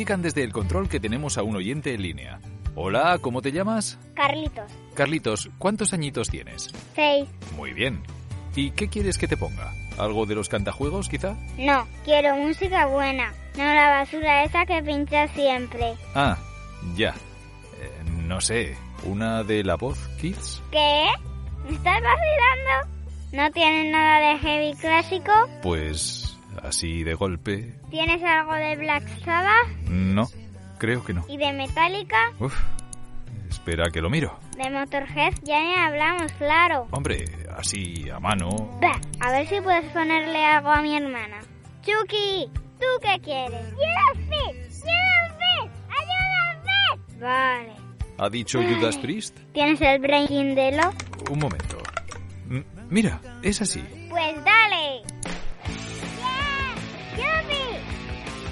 Indican desde el control que tenemos a un oyente en línea. Hola, ¿cómo te llamas? Carlitos. Carlitos, ¿cuántos añitos tienes? Seis. Muy bien. ¿Y qué quieres que te ponga? ¿Algo de los cantajuegos, quizá? No, quiero música buena. No la basura esa que pincha siempre. Ah, ya. Eh, no sé, ¿una de la voz, Kids? ¿Qué? ¿Me estás vacilando? ¿No tienes nada de heavy clásico? Pues así de golpe. ¿Tienes algo de Black Sabbath? No, creo que no. ¿Y de Metallica? Uf, espera que lo miro. De Motorhead ya ni hablamos, claro. Hombre, así a mano. Bah, a ver si puedes ponerle algo a mi hermana. Chucky, ¿tú qué quieres? ¡Ayúdame! ¡Ayúdame! ¡Ayúdame! Vale. ¿Ha dicho Judas Priest? ¿Tienes el Breaking de lo? Un momento. M- mira, es así. Pues dale.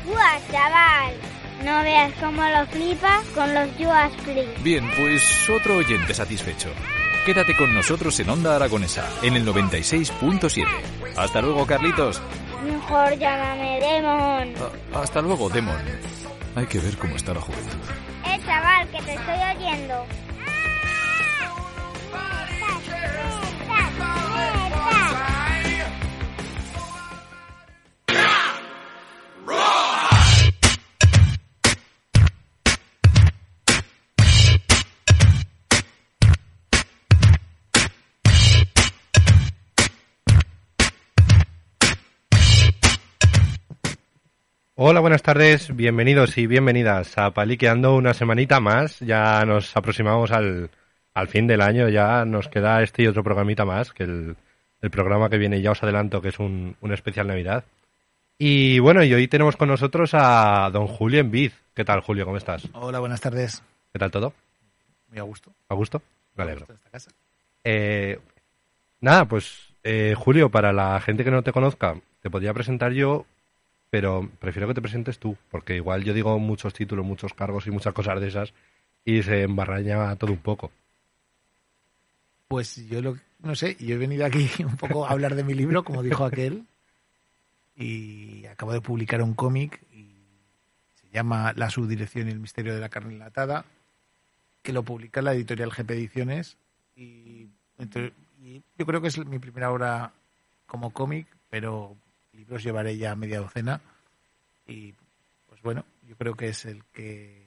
¡Buah, chaval! No veas cómo lo flipa con los Judas Priest. Bien, pues otro oyente satisfecho. Quédate con nosotros en Onda Aragonesa, en el 96.7. Hasta luego, Carlitos. Mejor llámame Demon. A- hasta luego, Demon. Hay que ver cómo está la juventud. Eh, chaval, que te estoy oyendo. Hola, buenas tardes, bienvenidos y bienvenidas a Paliqueando una semanita más. Ya nos aproximamos al, al fin del año, ya nos queda este y otro programita más, que el, el programa que viene ya os adelanto que es un, un especial Navidad. Y bueno, y hoy tenemos con nosotros a don Julio Envid. ¿Qué tal, Julio? ¿Cómo estás? Hola, buenas tardes. ¿Qué tal todo? Muy a gusto. ¿A gusto? Me A alegro. gusto de esta casa. Eh, nada, pues eh, Julio, para la gente que no te conozca, te podría presentar yo, pero prefiero que te presentes tú, porque igual yo digo muchos títulos, muchos cargos y muchas cosas de esas y se embarraña todo un poco. Pues yo lo, no sé, yo he venido aquí un poco a hablar de mi libro, como dijo aquel, y acabo de publicar un cómic y se llama La subdirección y el misterio de la carne enlatada, que lo publica la editorial GP Ediciones y, y yo creo que es mi primera obra como cómic, pero libros llevaré ya media docena y pues bueno, yo creo que es el que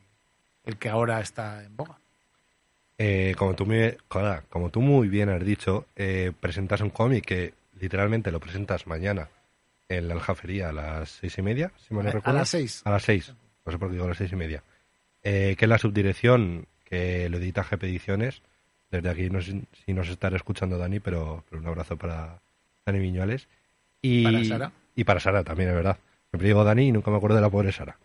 el que ahora está en boga. Eh, como, tú muy, como tú muy bien has dicho, eh, presentas un cómic que literalmente lo presentas mañana en la aljafería a las seis y media, si mal no A- a las seis. A las seis. No sé por qué digo a las seis y media. Eh, que es la subdirección que lo edita GP Ediciones. Desde aquí no sé si nos estará escuchando Dani, pero, pero un abrazo para Dani Viñuales. Y, Para Sara. Y para Sara también, es verdad. Siempre digo Dani y nunca me acuerdo de la pobre Sara.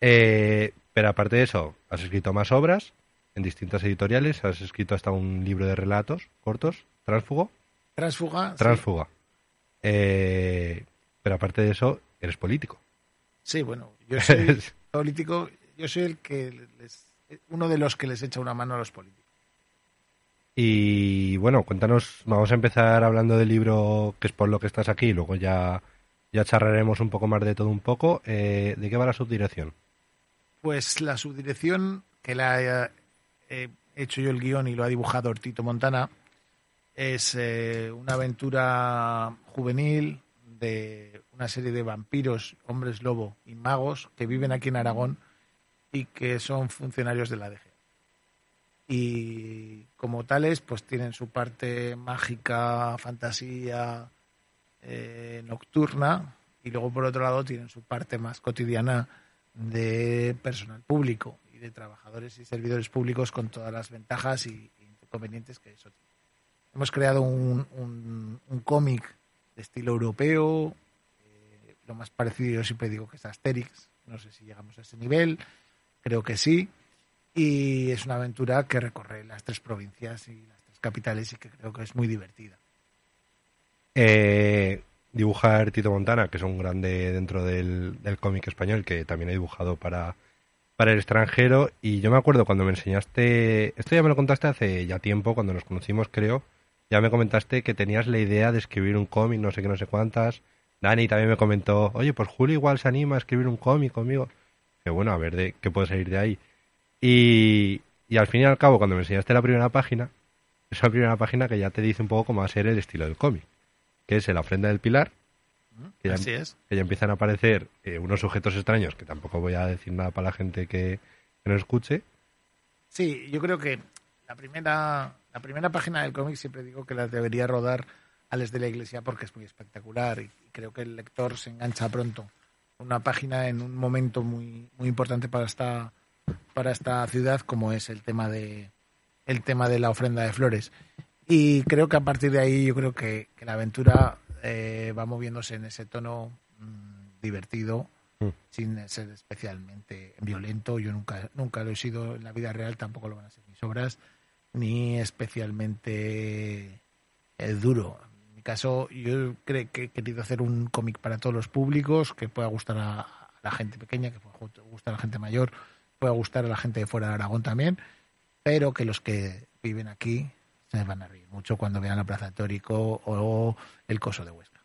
Eh, pero aparte de eso, has escrito más obras en distintas editoriales. Has escrito hasta un libro de relatos cortos, Transfugo. Transfuga. sí. Transfuga. Eh, pero aparte de eso, eres político. Sí, bueno, yo soy político, yo soy el que les, uno de los que les echa una mano a los políticos. Y bueno, cuéntanos, vamos a empezar hablando del libro que es por lo que estás aquí, luego ya, ya charlaremos un poco más de todo un poco. Eh, ¿De qué va la subdirección? Pues la subdirección que la he he hecho yo el guion y lo ha dibujado Ortito Montana es eh, una aventura juvenil de una serie de vampiros, hombres lobo y magos que viven aquí en Aragón y que son funcionarios de la DG. Y como tales, pues tienen su parte mágica, fantasía, eh, nocturna, y luego por otro lado tienen su parte más cotidiana de personal público y de trabajadores y servidores públicos con todas las ventajas y, inconvenientes que eso tiene. Hemos creado un cómic de estilo europeo, eh, lo más parecido yo siempre digo que es Asterix, no sé si llegamos a ese nivel, creo que sí, y es una aventura que recorre las tres provincias y las tres capitales y que creo que es muy divertida. Eh, dibujar Tito Montana, que es un grande dentro del, cómic español, que también ha dibujado para, para el extranjero. Y yo me acuerdo cuando me enseñaste, esto ya me lo contaste hace ya tiempo, cuando nos conocimos creo, ya me comentaste que tenías la idea de escribir un cómic, no sé qué, no sé cuántas. Dani también me comentó, oye, pues Julio igual se anima a escribir un cómic conmigo. dije, bueno, a ver de qué puede salir de ahí. Y, y al fin y al cabo, cuando me enseñaste la primera página, es la primera página que ya te dice un poco cómo va a ser el estilo del cómic, que es en la ofrenda del pilar, que ya, Así es. que ya empiezan a aparecer eh, unos sujetos extraños, que tampoco voy a decir nada para la gente que, que no escuche. Sí, yo creo que la primera, la primera página del cómic siempre digo que la debería rodar Alex de la Iglesia porque es muy espectacular y creo que el lector se engancha pronto. Una página en un momento muy, muy importante para esta, para esta ciudad como es el tema de el tema de la ofrenda de flores. Y creo que a partir de ahí yo creo que, que la aventura eh, va moviéndose en ese tono mm, divertido, Mm. sin ser especialmente violento. Yo nunca, nunca lo he sido en la vida real, tampoco lo van a ser mis obras, ni especialmente eh, duro. En mi caso, yo creo que he querido hacer un cómic para todos los públicos, que pueda gustar a, a la gente pequeña, que pueda gustar a la gente mayor, pueda gustar a la gente de fuera de Aragón también, pero que los que viven aquí se van a reír mucho cuando vean la Plaza Tórico o el Coso de Huesca.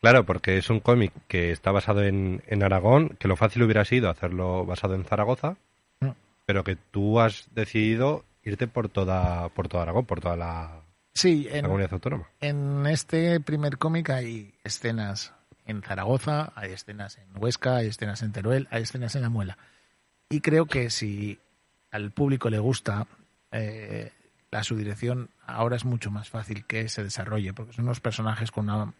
Claro, porque es un cómic que está basado en, en Aragón, que lo fácil hubiera sido hacerlo basado en Zaragoza, Mm. pero que tú has decidido irte por toda, por toda Aragón, por toda la, Sí, la en, comunidad autónoma. En este primer cómic hay escenas en Zaragoza, hay escenas en Huesca, hay escenas en Teruel, hay escenas en La Muela. Y creo que si al público le gusta, eh, la su dirección ahora es mucho más fácil que se desarrolle, porque son unos personajes con una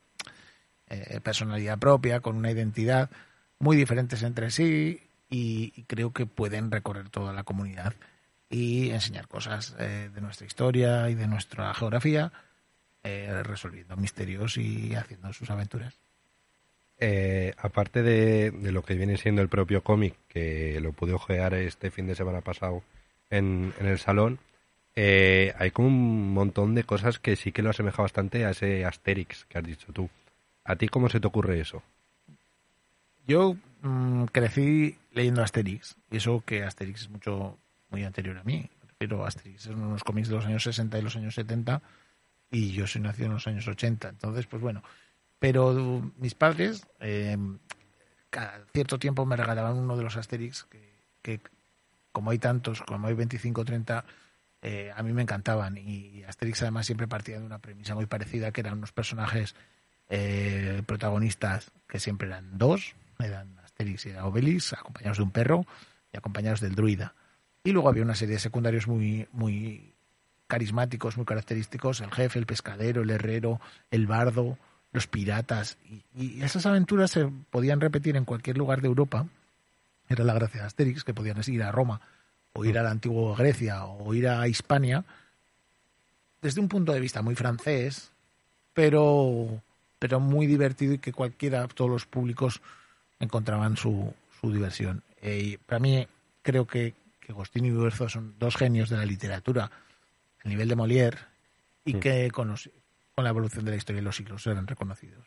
eh, personalidad propia, con una identidad muy diferentes entre sí y, creo que pueden recorrer toda la comunidad y enseñar cosas eh, de nuestra historia y de nuestra geografía, eh, resolviendo misterios y haciendo sus aventuras. Eh, aparte de, de lo que viene siendo el propio cómic, que lo pude ojear este fin de semana pasado en, en el salón, eh, hay como un montón de cosas que sí que lo asemeja bastante a ese Asterix que has dicho tú. ¿A ti cómo se te ocurre eso? Yo mm, crecí leyendo Asterix, y eso que Asterix es mucho muy anterior a mí. Pero Asterix son unos cómics de los años 60 y los años 70, y yo soy nacido en los años 80. Entonces, pues bueno. Pero mis padres, eh, cada cierto tiempo me regalaban uno de los Asterix, que, que como hay tantos, como hay 25 o 30, eh, a mí me encantaban. Y Asterix además siempre partía de una premisa muy parecida, que eran unos personajes eh, protagonistas que siempre eran dos, eran Asterix y Obelix, acompañados de un perro y acompañados del druida. Y luego había una serie de secundarios muy, muy carismáticos, muy característicos, el jefe, el pescadero, el herrero, el bardo, los piratas. Y, y esas aventuras se podían repetir en cualquier lugar de Europa. Era la gracia de Asterix, que podían ir a Roma, o ir a la antigua Grecia, o ir a Hispania, desde un punto de vista muy francés, pero, pero muy divertido y que cualquiera, todos los públicos encontraban su, su diversión. Eh, y para mí creo que, que Agostini y Uberzo son dos genios de la literatura a nivel de Molière y Mm. que con, los- con la evolución de la historia de los siglos eran reconocidos.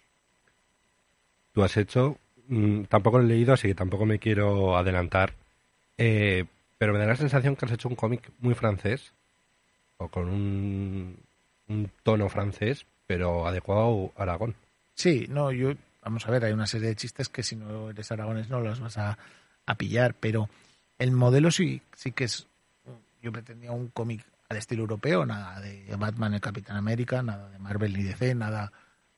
Tú has hecho, mm, tampoco lo he leído, así que tampoco me quiero adelantar, eh, pero me da la sensación que has hecho un cómic muy francés, o con un, tono francés, pero adecuado a Aragón. Sí, no, yo, vamos a ver, hay una serie de chistes que si no eres aragones no los vas a, a pillar, pero el modelo sí, sí que es, yo pretendía un cómic al estilo europeo, nada de Batman, el Capitán América, nada de Marvel ni DC, nada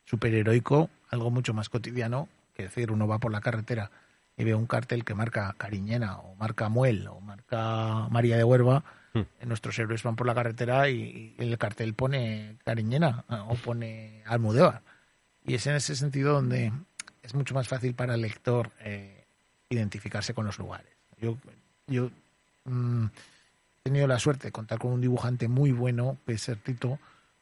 superheroico, algo mucho más cotidiano, que decir, uno va por la carretera y ve un cartel que marca Cariñena o marca Muel o marca María de Huerva, Hmm. nuestros héroes van por la carretera y, y el cartel pone Cariñena eh, o pone Almudévar. Y es en ese sentido donde es mucho más fácil para el lector eh, identificarse con los lugares. Yo, yo mm, he tenido la suerte de contar con un dibujante muy bueno, que es Sertito,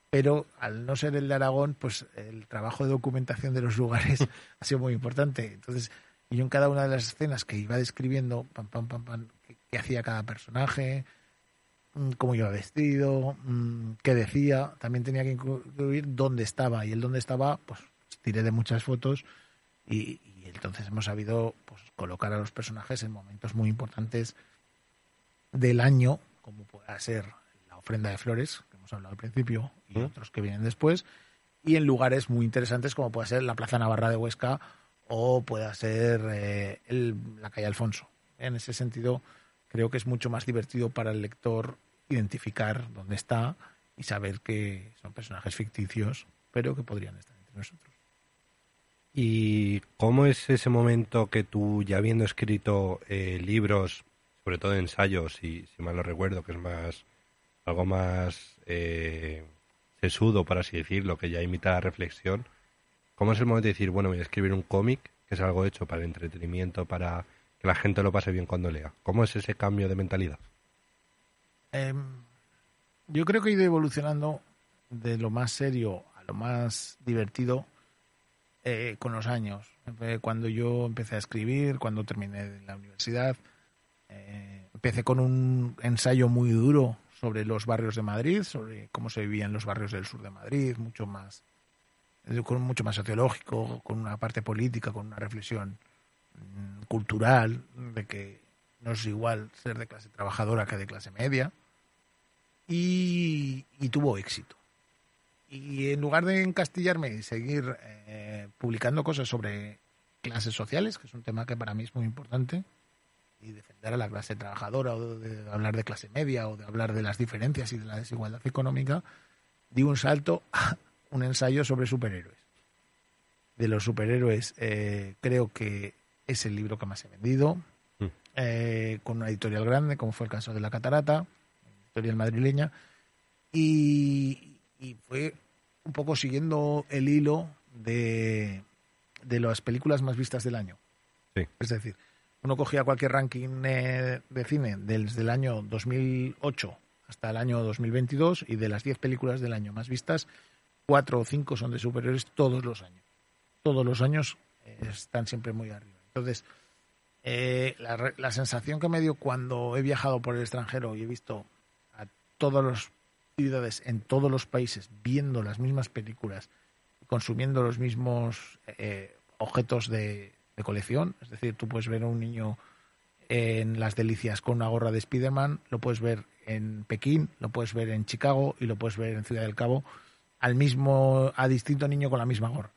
pero al no ser el de Aragón, pues el trabajo de documentación de los lugares ha sido muy importante. Entonces, yo en cada una de las escenas que iba describiendo, pam, pam, pam, pam, qué, qué hacía cada personaje, mm, cómo iba vestido, mm, qué decía, también tenía que incluir dónde estaba. Y el dónde estaba, pues tiré de muchas fotos y, y entonces hemos sabido pues, colocar a los personajes en momentos muy importantes del año, como pueda ser la ofrenda de flores, que hemos hablado al principio, y otros que vienen después, y en lugares muy interesantes como puede ser la Plaza Navarra de Huesca o pueda ser eh, el, la calle Alfonso. En ese sentido, creo que es mucho más divertido para el lector identificar dónde está y saber que son personajes ficticios, pero que podrían estar entre nosotros. ¿Y cómo es ese momento que tú, ya habiendo escrito eh, libros, sobre todo ensayos, si, si mal lo recuerdo, que es más algo más eh, sesudo, por así decirlo, que ya imita la reflexión, ¿cómo es el momento de decir, bueno, voy a escribir un cómic, que es algo hecho para el entretenimiento, para que la gente lo pase bien cuando lea? ¿Cómo es ese cambio de mentalidad? Eh, yo creo que he ido evolucionando de lo más serio a lo más divertido eh, con los años. Cuando yo empecé a escribir, cuando terminé la universidad, eh, empecé con un ensayo muy duro sobre los barrios de Madrid, sobre cómo se vivía en los barrios del sur de Madrid, mucho más, con mucho más sociológico, con una parte política, con una reflexión mm, cultural de que no es igual ser de clase trabajadora que de clase media y, y tuvo éxito. Y en lugar de encastillarme y seguir eh, publicando cosas sobre clases sociales, que es un tema que para mí es muy importante, y defender a la clase trabajadora, o de hablar de clase media, o de hablar de las diferencias y de la desigualdad económica, di un salto a un ensayo sobre superhéroes. De los superhéroes, eh, creo que es el libro que más he vendido, Mm. eh, con una editorial grande, como fue el caso de La Catarata, editorial madrileña, y, y fue un poco siguiendo el hilo de, de las películas más vistas del año. Sí. Es decir, uno cogía cualquier ranking eh, de cine desde el año 2008 hasta el año 2022 y de las 10 películas del año más vistas, cuatro o cinco son de superiores todos los años. Todos los años eh, están siempre muy arriba. Entonces, eh, la, la sensación que me dio cuando he viajado por el extranjero y he visto a todas las ciudades en todos los países viendo las mismas películas, consumiendo los mismos eh, objetos de, de colección, es decir, tú puedes ver a un niño en Las Delicias con una gorra de Spiderman, lo puedes ver en Pekín, lo puedes ver en Chicago y lo puedes ver en Ciudad del Cabo, al mismo, a distinto niño con la misma gorra.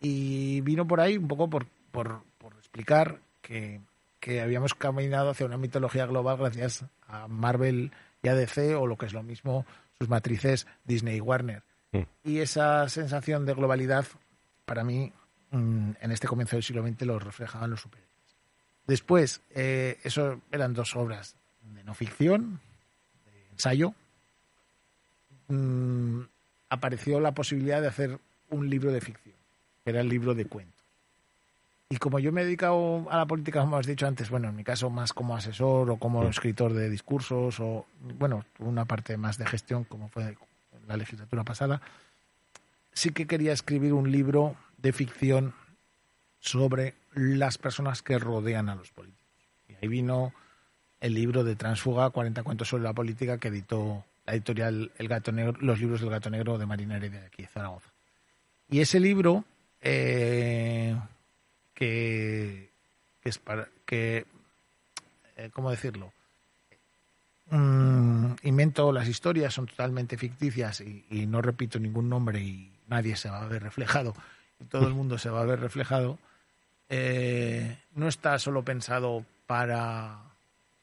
Y vino por ahí un poco por, por, por explicar que, que habíamos caminado hacia una mitología global gracias a Marvel y a DC, o lo que es lo mismo, sus matrices Disney y Warner. Mm. Y esa sensación de globalidad, para mí, mm, en este comienzo del siglo XX lo reflejaban los superhéroes. Después, eh, eso eran dos obras de no ficción, de ensayo. Apareció la posibilidad de hacer un libro de ficción, que era el libro de cuentos. Y como yo me he dedicado a la política, como has dicho antes, bueno, en mi caso más como asesor o como escritor de discursos o, bueno, una parte más de gestión, como fue la legislatura pasada, sí que quería escribir un libro de ficción sobre las personas que rodean a los políticos. Y ahí vino el libro de Transfuga, 40 cuentos sobre la política, que editó la editorial El Gato Negro, los libros del Gato Negro de Marina de aquí, Zaragoza. Y ese libro, eh, que, que es para que, eh, ¿cómo decirlo? Mm, invento las historias, son totalmente ficticias y, no repito ningún nombre y nadie se va a ver reflejado todo el mundo se va a ver reflejado. Eh, no está solo pensado para,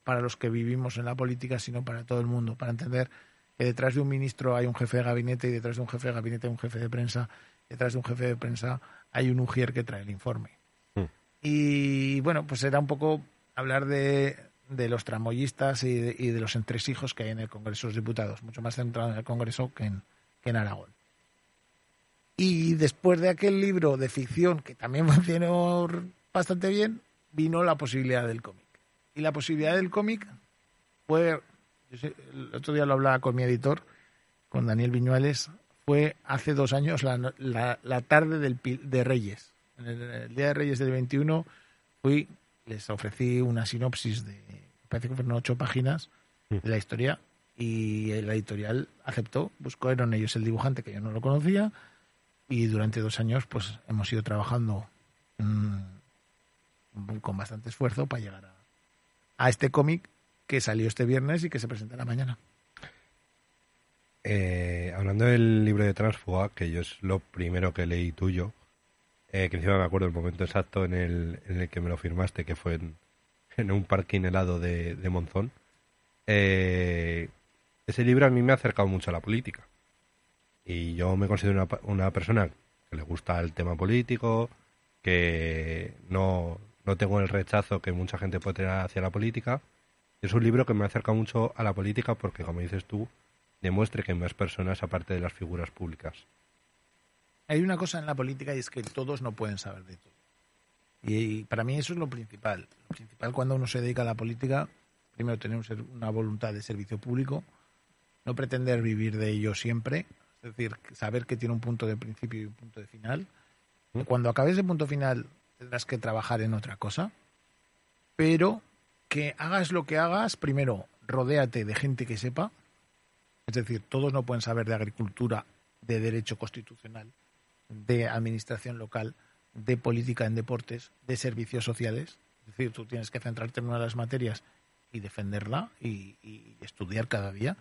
para los que vivimos en la política, sino para todo el mundo, para entender que detrás de un ministro hay un jefe de gabinete y detrás de un jefe de gabinete hay un jefe de prensa, detrás de un jefe de prensa hay un ujier que trae el informe. Mm. Y bueno, pues era un poco hablar de, de los tramoyistas y de, y de los entresijos que hay en el Congreso de los Diputados, mucho más centrado en el Congreso que en, que en Aragón. Y después de aquel libro de ficción, que también funcionó bastante bien, vino la posibilidad del cómic. Y la posibilidad del cómic fue, el otro día lo hablaba con mi editor, con Daniel Viñuales, fue hace dos años la, la, la tarde del, de Reyes. En el, el día de Reyes del 21 fui, les ofrecí una sinopsis de, parece que fueron ocho páginas de la historia y la editorial aceptó, buscaron ellos el dibujante que yo no lo conocía y durante dos años pues hemos ido trabajando mm, con bastante esfuerzo para llegar a, a este cómic que salió este viernes y que se presentará mañana. Eh, hablando del libro de Transfuga, que yo es lo primero que leí tuyo, eh, que encima me acuerdo el momento exacto en el, en el que me lo firmaste, que fue en, un parking helado de, de Monzón. Eh, ese libro a mí me ha acercado mucho a la política. Y yo me considero una, una persona que le gusta el tema político, que no, no tengo el rechazo que mucha gente puede tener hacia la política. Es un libro que me acerca mucho a la política porque, como dices tú, demuestre que hay más personas aparte de las figuras públicas. Hay una cosa en la política y es que todos no pueden saber de todo. Y, para mí eso es lo principal. Lo principal cuando uno se dedica a la política, primero tener una voluntad de servicio público, no pretender vivir de ello siempre, es decir, saber que tiene un punto de principio y un punto de final. ¿Mm? Cuando acabes de punto final tendrás que trabajar en otra cosa, pero que hagas lo que hagas, primero, rodéate de gente que sepa, es decir, todos no pueden saber de agricultura, de derecho constitucional, de administración local, de política en deportes, de servicios sociales. Es decir, tú tienes que centrarte en una de las materias y defenderla y, estudiar cada día.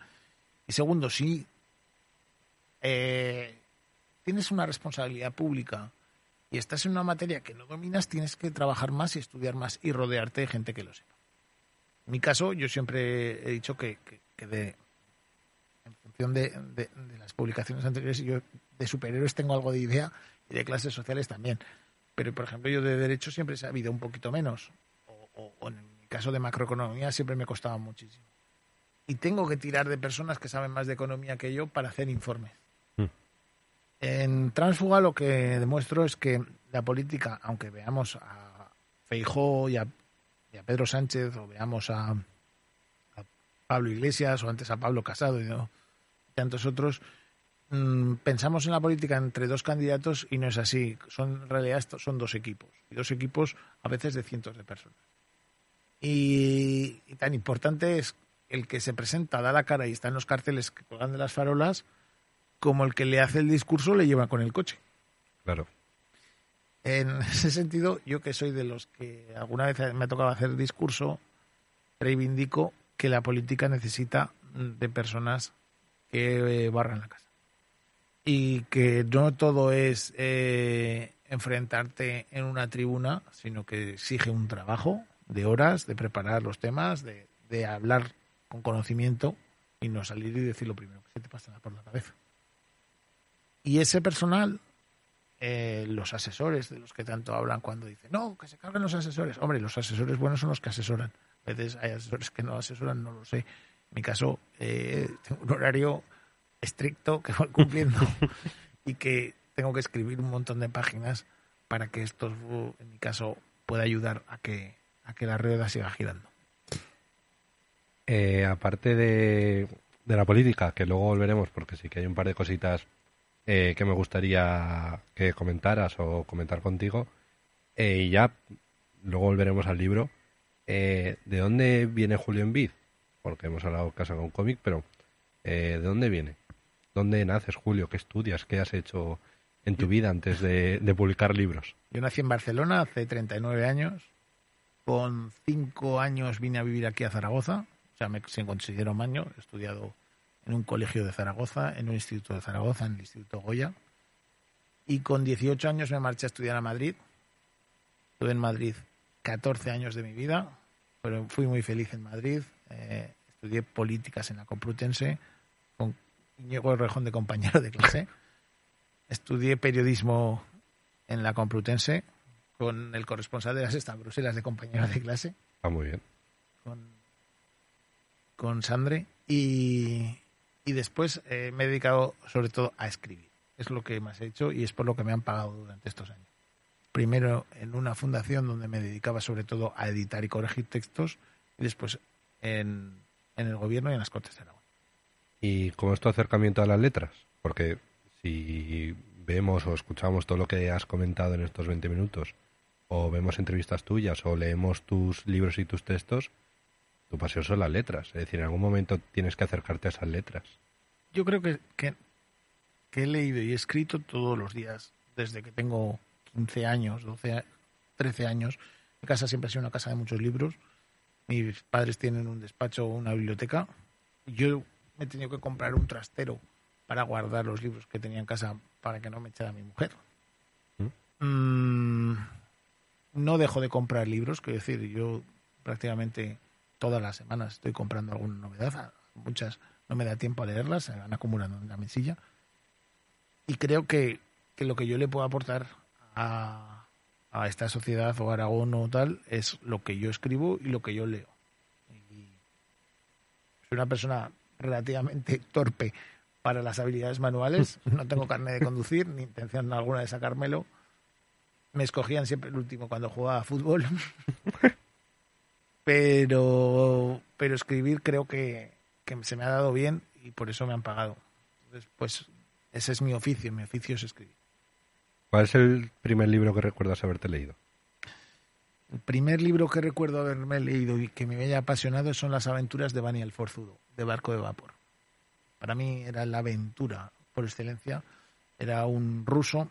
Y segundo, si eh, tienes una responsabilidad pública y estás en una materia que no dominas, tienes que trabajar más y estudiar más y rodearte de gente que lo sepa. En mi caso, yo siempre he dicho que, de, en función de, las publicaciones anteriores, yo de superhéroes tengo algo de idea y de clases sociales también. Pero, por ejemplo, yo de derecho siempre he sabido un poquito menos. O, o en mi caso de macroeconomía siempre me costaba muchísimo. Y tengo que tirar de personas que saben más de economía que yo para hacer informes. En Transfuga lo que demuestro es que la política, aunque veamos a Feijó y a, Pedro Sánchez, o veamos a, Pablo Iglesias, o antes a Pablo Casado y tantos otros, mm, pensamos en la política entre dos candidatos y no es así. Son, en realidad son dos equipos, y dos equipos a veces de cientos de personas. Y, y tan importante es el que se presenta, da la cara y está en los carteles que colgan de las farolas, como el que le hace el discurso le lleva con el coche. Claro. En ese sentido, yo que soy de los que alguna vez me ha tocado hacer discurso, reivindico que la política necesita de personas que eh, barran la casa. Y que no todo es eh, enfrentarte en una tribuna, sino que exige un trabajo de horas, de preparar los temas, de, de hablar con conocimiento y no salir y decir lo primero que se te pasa por la cabeza. Y ese personal, eh, los asesores de los que tanto hablan cuando dicen, no, que se carguen los asesores. Hombre, los asesores buenos son los que asesoran. A veces hay asesores que no asesoran, no lo sé. En mi caso, eh, tengo un horario estricto que voy cumpliendo y que tengo que escribir un montón de páginas para que esto, en mi caso, pueda ayudar a que, a que la rueda siga girando. Eh, aparte de, de, la política, que luego volveremos porque sí que hay un par de cositas eh, que me gustaría que comentaras o comentar contigo. Eh, y ya luego volveremos al libro. Eh, ¿De dónde viene Julio en Vid? Porque hemos hablado casa con cómic, pero ¿de dónde viene? ¿Dónde naces, Julio? ¿Qué estudias? ¿Qué has hecho en tu vida antes de, publicar libros? Yo nací en Barcelona hace 39 años. Con cinco años vine a vivir aquí a Zaragoza. O sea, me considero maño. He estudiado en un colegio de Zaragoza, en un instituto de Zaragoza, en el Instituto Goya. Y con 18 años me marché a estudiar a Madrid. Estuve en Madrid 14 años de mi vida, pero fui muy feliz en Madrid. Eh, estudié políticas en la Complutense con Íñigo Rejón de compañero de clase. Estudié periodismo en la Complutense con el corresponsal de la Sexta Bruselas de compañero de clase. Ah, muy bien. Con, con Sandre. Y, y después eh, me he dedicado sobre todo a escribir. Es lo que más he hecho y es por lo que me han pagado durante estos años. Primero en una fundación donde me dedicaba sobre todo a editar y corregir textos y después en, el gobierno y en las Cortes de Aragón. ¿Y cómo es tu acercamiento a las letras? Porque si vemos o escuchamos todo lo que has comentado en estos 20 minutos, o vemos entrevistas tuyas, o leemos tus libros y tus textos, tu pasión son las letras. Es decir, en algún momento tienes que acercarte a esas letras. Yo creo que, que, he leído y he escrito todos los días, desde que tengo 15 años, 12, 13 años. Mi casa siempre ha sido una casa de muchos libros. Mis padres tienen un despacho o una biblioteca. Yo me he tenido que comprar un trastero para guardar los libros que tenía en casa para que no me echara mi mujer. ¿Mm? Mm, no dejo de comprar libros, quiero decir, yo prácticamente todas las semanas estoy comprando alguna novedad. Muchas no me da tiempo a leerlas, se van acumulando en la mesilla. Y creo que, que lo que yo le puedo aportar a, a esta sociedad o Aragón o tal es lo que yo escribo y lo que yo leo. Y soy una persona relativamente torpe para las habilidades manuales, no tengo carne de conducir ni intención alguna de sacármelo. Me escogían siempre el último cuando jugaba a fútbol. pero, pero escribir creo que, que se me ha dado bien y por eso me han pagado. Entonces, pues ese es mi oficio, mi oficio es escribir. ¿Cuál es el primer libro que recuerdas haberte leído? El primer libro que recuerdo haberme leído y que me haya apasionado son las aventuras de Bani el Forzudo, de Barco de Vapor. Para mí era la aventura por excelencia. Era un ruso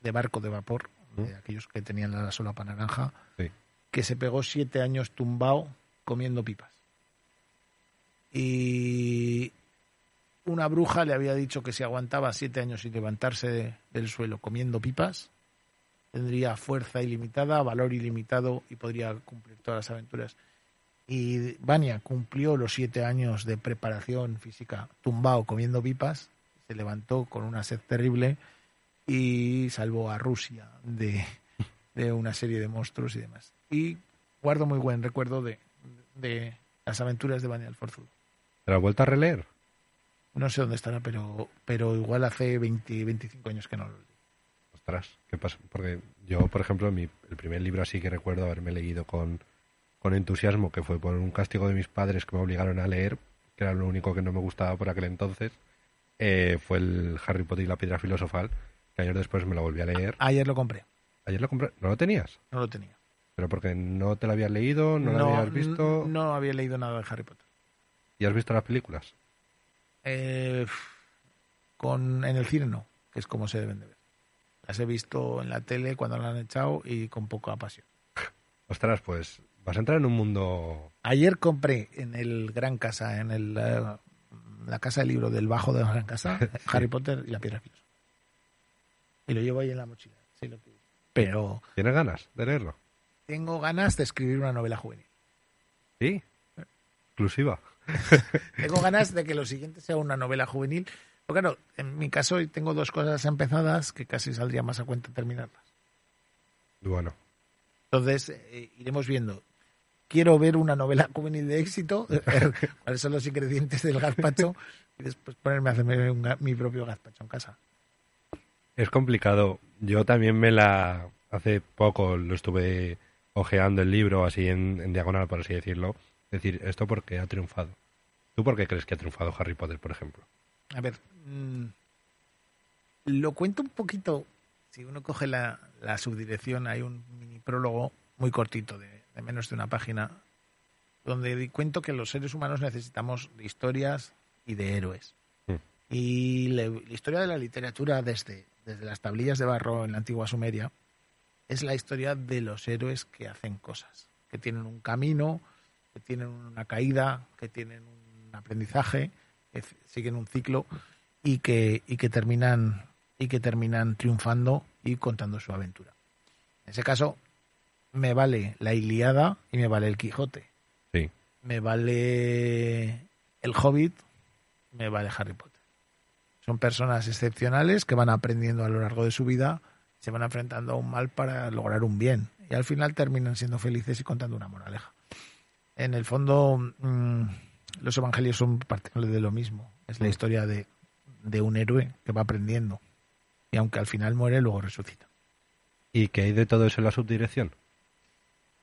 de barco de vapor, de aquellos que tenían la solapa naranja, Sí. Que se pegó siete años tumbado comiendo pipas. Y una bruja le había dicho que si aguantaba siete años sin levantarse de- del suelo comiendo pipas, tendría fuerza ilimitada, valor ilimitado y podría cumplir todas las aventuras. Y Vania cumplió los siete años de preparación física tumbado comiendo pipas, se levantó con una sed terrible y salvó a Rusia de, de una serie de monstruos y demás. Y guardo muy buen recuerdo de, de las aventuras de Vania el Forzudo. ¿Te la has vuelto a releer? No sé dónde estará, pero, pero igual hace 20, 25 años que no lo leí. Ostras, ¿qué pasa? Porque yo, por ejemplo, mi, el primer libro así que recuerdo haberme leído con, con entusiasmo, que fue por un castigo de mis padres que me obligaron a leer, que era lo único que no me gustaba por aquel entonces, eh, fue el Harry Potter y la piedra filosofal, que años después me lo volví a leer. Ayer lo compré, Ayer lo compré. ¿No lo tenías? no lo tenía. ¿Pero porque no te lo habías leído, no, lo habías visto n- No había leído nada de Harry Potter. y has visto las películas? Eh, con, en el cine no, que es como se deben de ver. Las he visto en la tele cuando la han echado y con poca pasión. Ostras, pues vas a entrar en un mundo... Ayer compré en el Gran Casa, en el, eh, la casa del libro del bajo de la Gran Casa, Harry Potter y la piedra filosofal. Y lo llevo ahí en la mochila. sí, lo que- Pero ¿Tienes ganas de leerlo? Tengo ganas de escribir una novela juvenil. Sí. Exclusiva. Tengo ganas de que lo siguiente sea una novela juvenil. Porque claro, en mi caso tengo dos cosas empezadas que casi saldría más a cuenta terminarlas. Bueno, Entonces, eh, iremos viendo. Quiero ver una novela juvenil de éxito, cuáles son los ingredientes del gazpacho y después ponerme a hacerme un mi propio gazpacho en casa. Es complicado. Yo también me la... Hace poco lo estuve ojeando el libro así en, en diagonal, por así decirlo. Decir, esto porque ha triunfado. ¿Tú por qué crees que ha triunfado Harry Potter, por ejemplo? A ver, mm, lo cuento un poquito. Si uno coge la, la subdirección, hay un mini prólogo muy cortito, de, de menos de una página, donde di- cuento que los seres humanos necesitamos de historias y de héroes. Mm. Y la, la historia de la literatura desde, desde las tablillas de barro en la antigua Sumeria es la historia de los héroes que hacen cosas, que tienen un camino, que tienen una caída, que tienen un aprendizaje, que siguen un ciclo y que, y que terminan y que terminan triunfando y contando su aventura. En ese caso, me vale la Iliada y me vale el Quijote. Sí. Me vale el Hobbit, me vale Harry Potter. Son personas excepcionales que van aprendiendo a lo largo de su vida, se van enfrentando a un mal para lograr un bien. Y al final terminan siendo felices y contando una moraleja. En el fondo, mm, los evangelios son parte de lo mismo. Es la historia de, de un héroe que va aprendiendo. Y aunque al final muere, luego resucita. ¿Y qué hay de todo eso en la subdirección?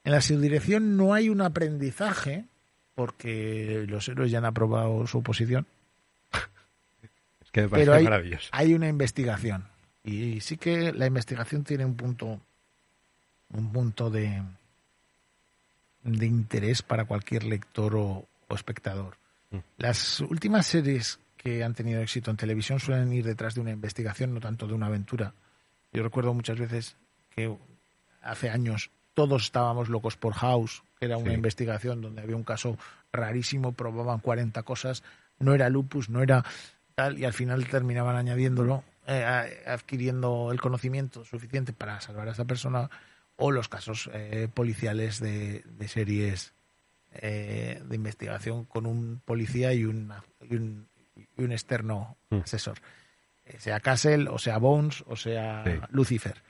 En la subdirección no hay un aprendizaje, porque los héroes ya han aprobado su posición, Es que me parece pero hay, maravilloso. hay una investigación. Y sí que la investigación tiene un punto, un punto de, de interés para cualquier lector o, o espectador. Mm. Las últimas series que han tenido éxito en televisión suelen ir detrás de una investigación, no tanto de una aventura. Yo recuerdo muchas veces que hace años todos estábamos locos por House, que era una Sí. investigación donde había un caso rarísimo, probaban 40 cosas, no era lupus, no era tal, y al final terminaban añadiéndolo eh, adquiriendo el conocimiento suficiente para salvar a esa persona, o los casos eh, policiales de, de series eh, de investigación con un policía y, una- y un, y un externo Mm. asesor. Eh, sea Castle, o sea Bones, o sea Sí. Lucifer.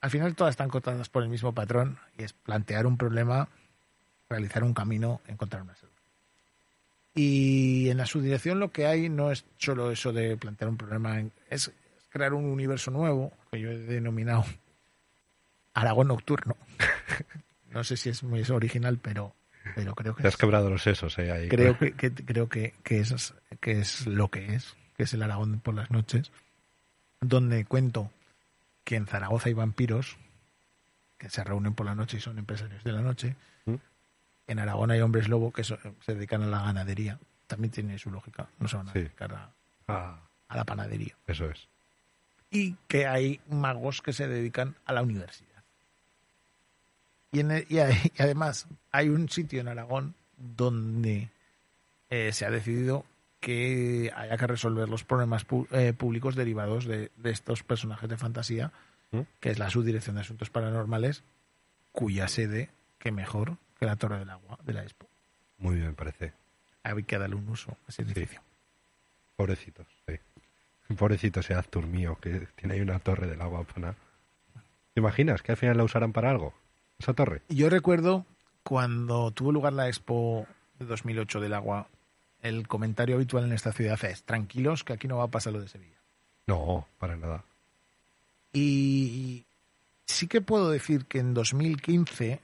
Al final todas están contadas por el mismo patrón y es plantear un problema, realizar un camino, encontrar una solución. Y en la subdirección lo que hay no es solo eso de plantear un problema, es crear un universo nuevo, que yo he denominado Aragón Nocturno. no sé si es muy original, pero, pero creo que Te has es, quebrado los sesos, eh, ahí. creo que, que- creo que, que es, que es lo que es, que es el Aragón por las noches, donde cuento que en Zaragoza hay vampiros que se reúnen por la noche y son empresarios de la noche. En Aragón hay hombres lobo que so- se dedican a la ganadería. También tiene su lógica. No se van a Sí. dedicar a, Ah, a la panadería. eso es. Y que hay magos que se dedican a la universidad. Y, en el- y hay- y además hay un sitio en Aragón donde eh, se ha decidido que haya que resolver los problemas pu- eh, públicos derivados de, de estos personajes de fantasía, ¿Mm? que es la Subdirección de Asuntos Paranormales, cuya sede, que mejor que la Torre del Agua de la Expo. Muy bien, parece. Hay que darle un uso a ese Sí. edificio. Pobrecitos, sí. Pobrecito ese Aztur mío, que tiene ahí una torre del agua para. ¿Te imaginas que al final la usarán para algo? Esa torre. Yo recuerdo cuando tuvo lugar la Expo de 2008 del agua, el comentario habitual en esta ciudad es, tranquilos que aquí no va a pasar lo de Sevilla. No, para nada. Y sí que puedo decir que en 2015, eh,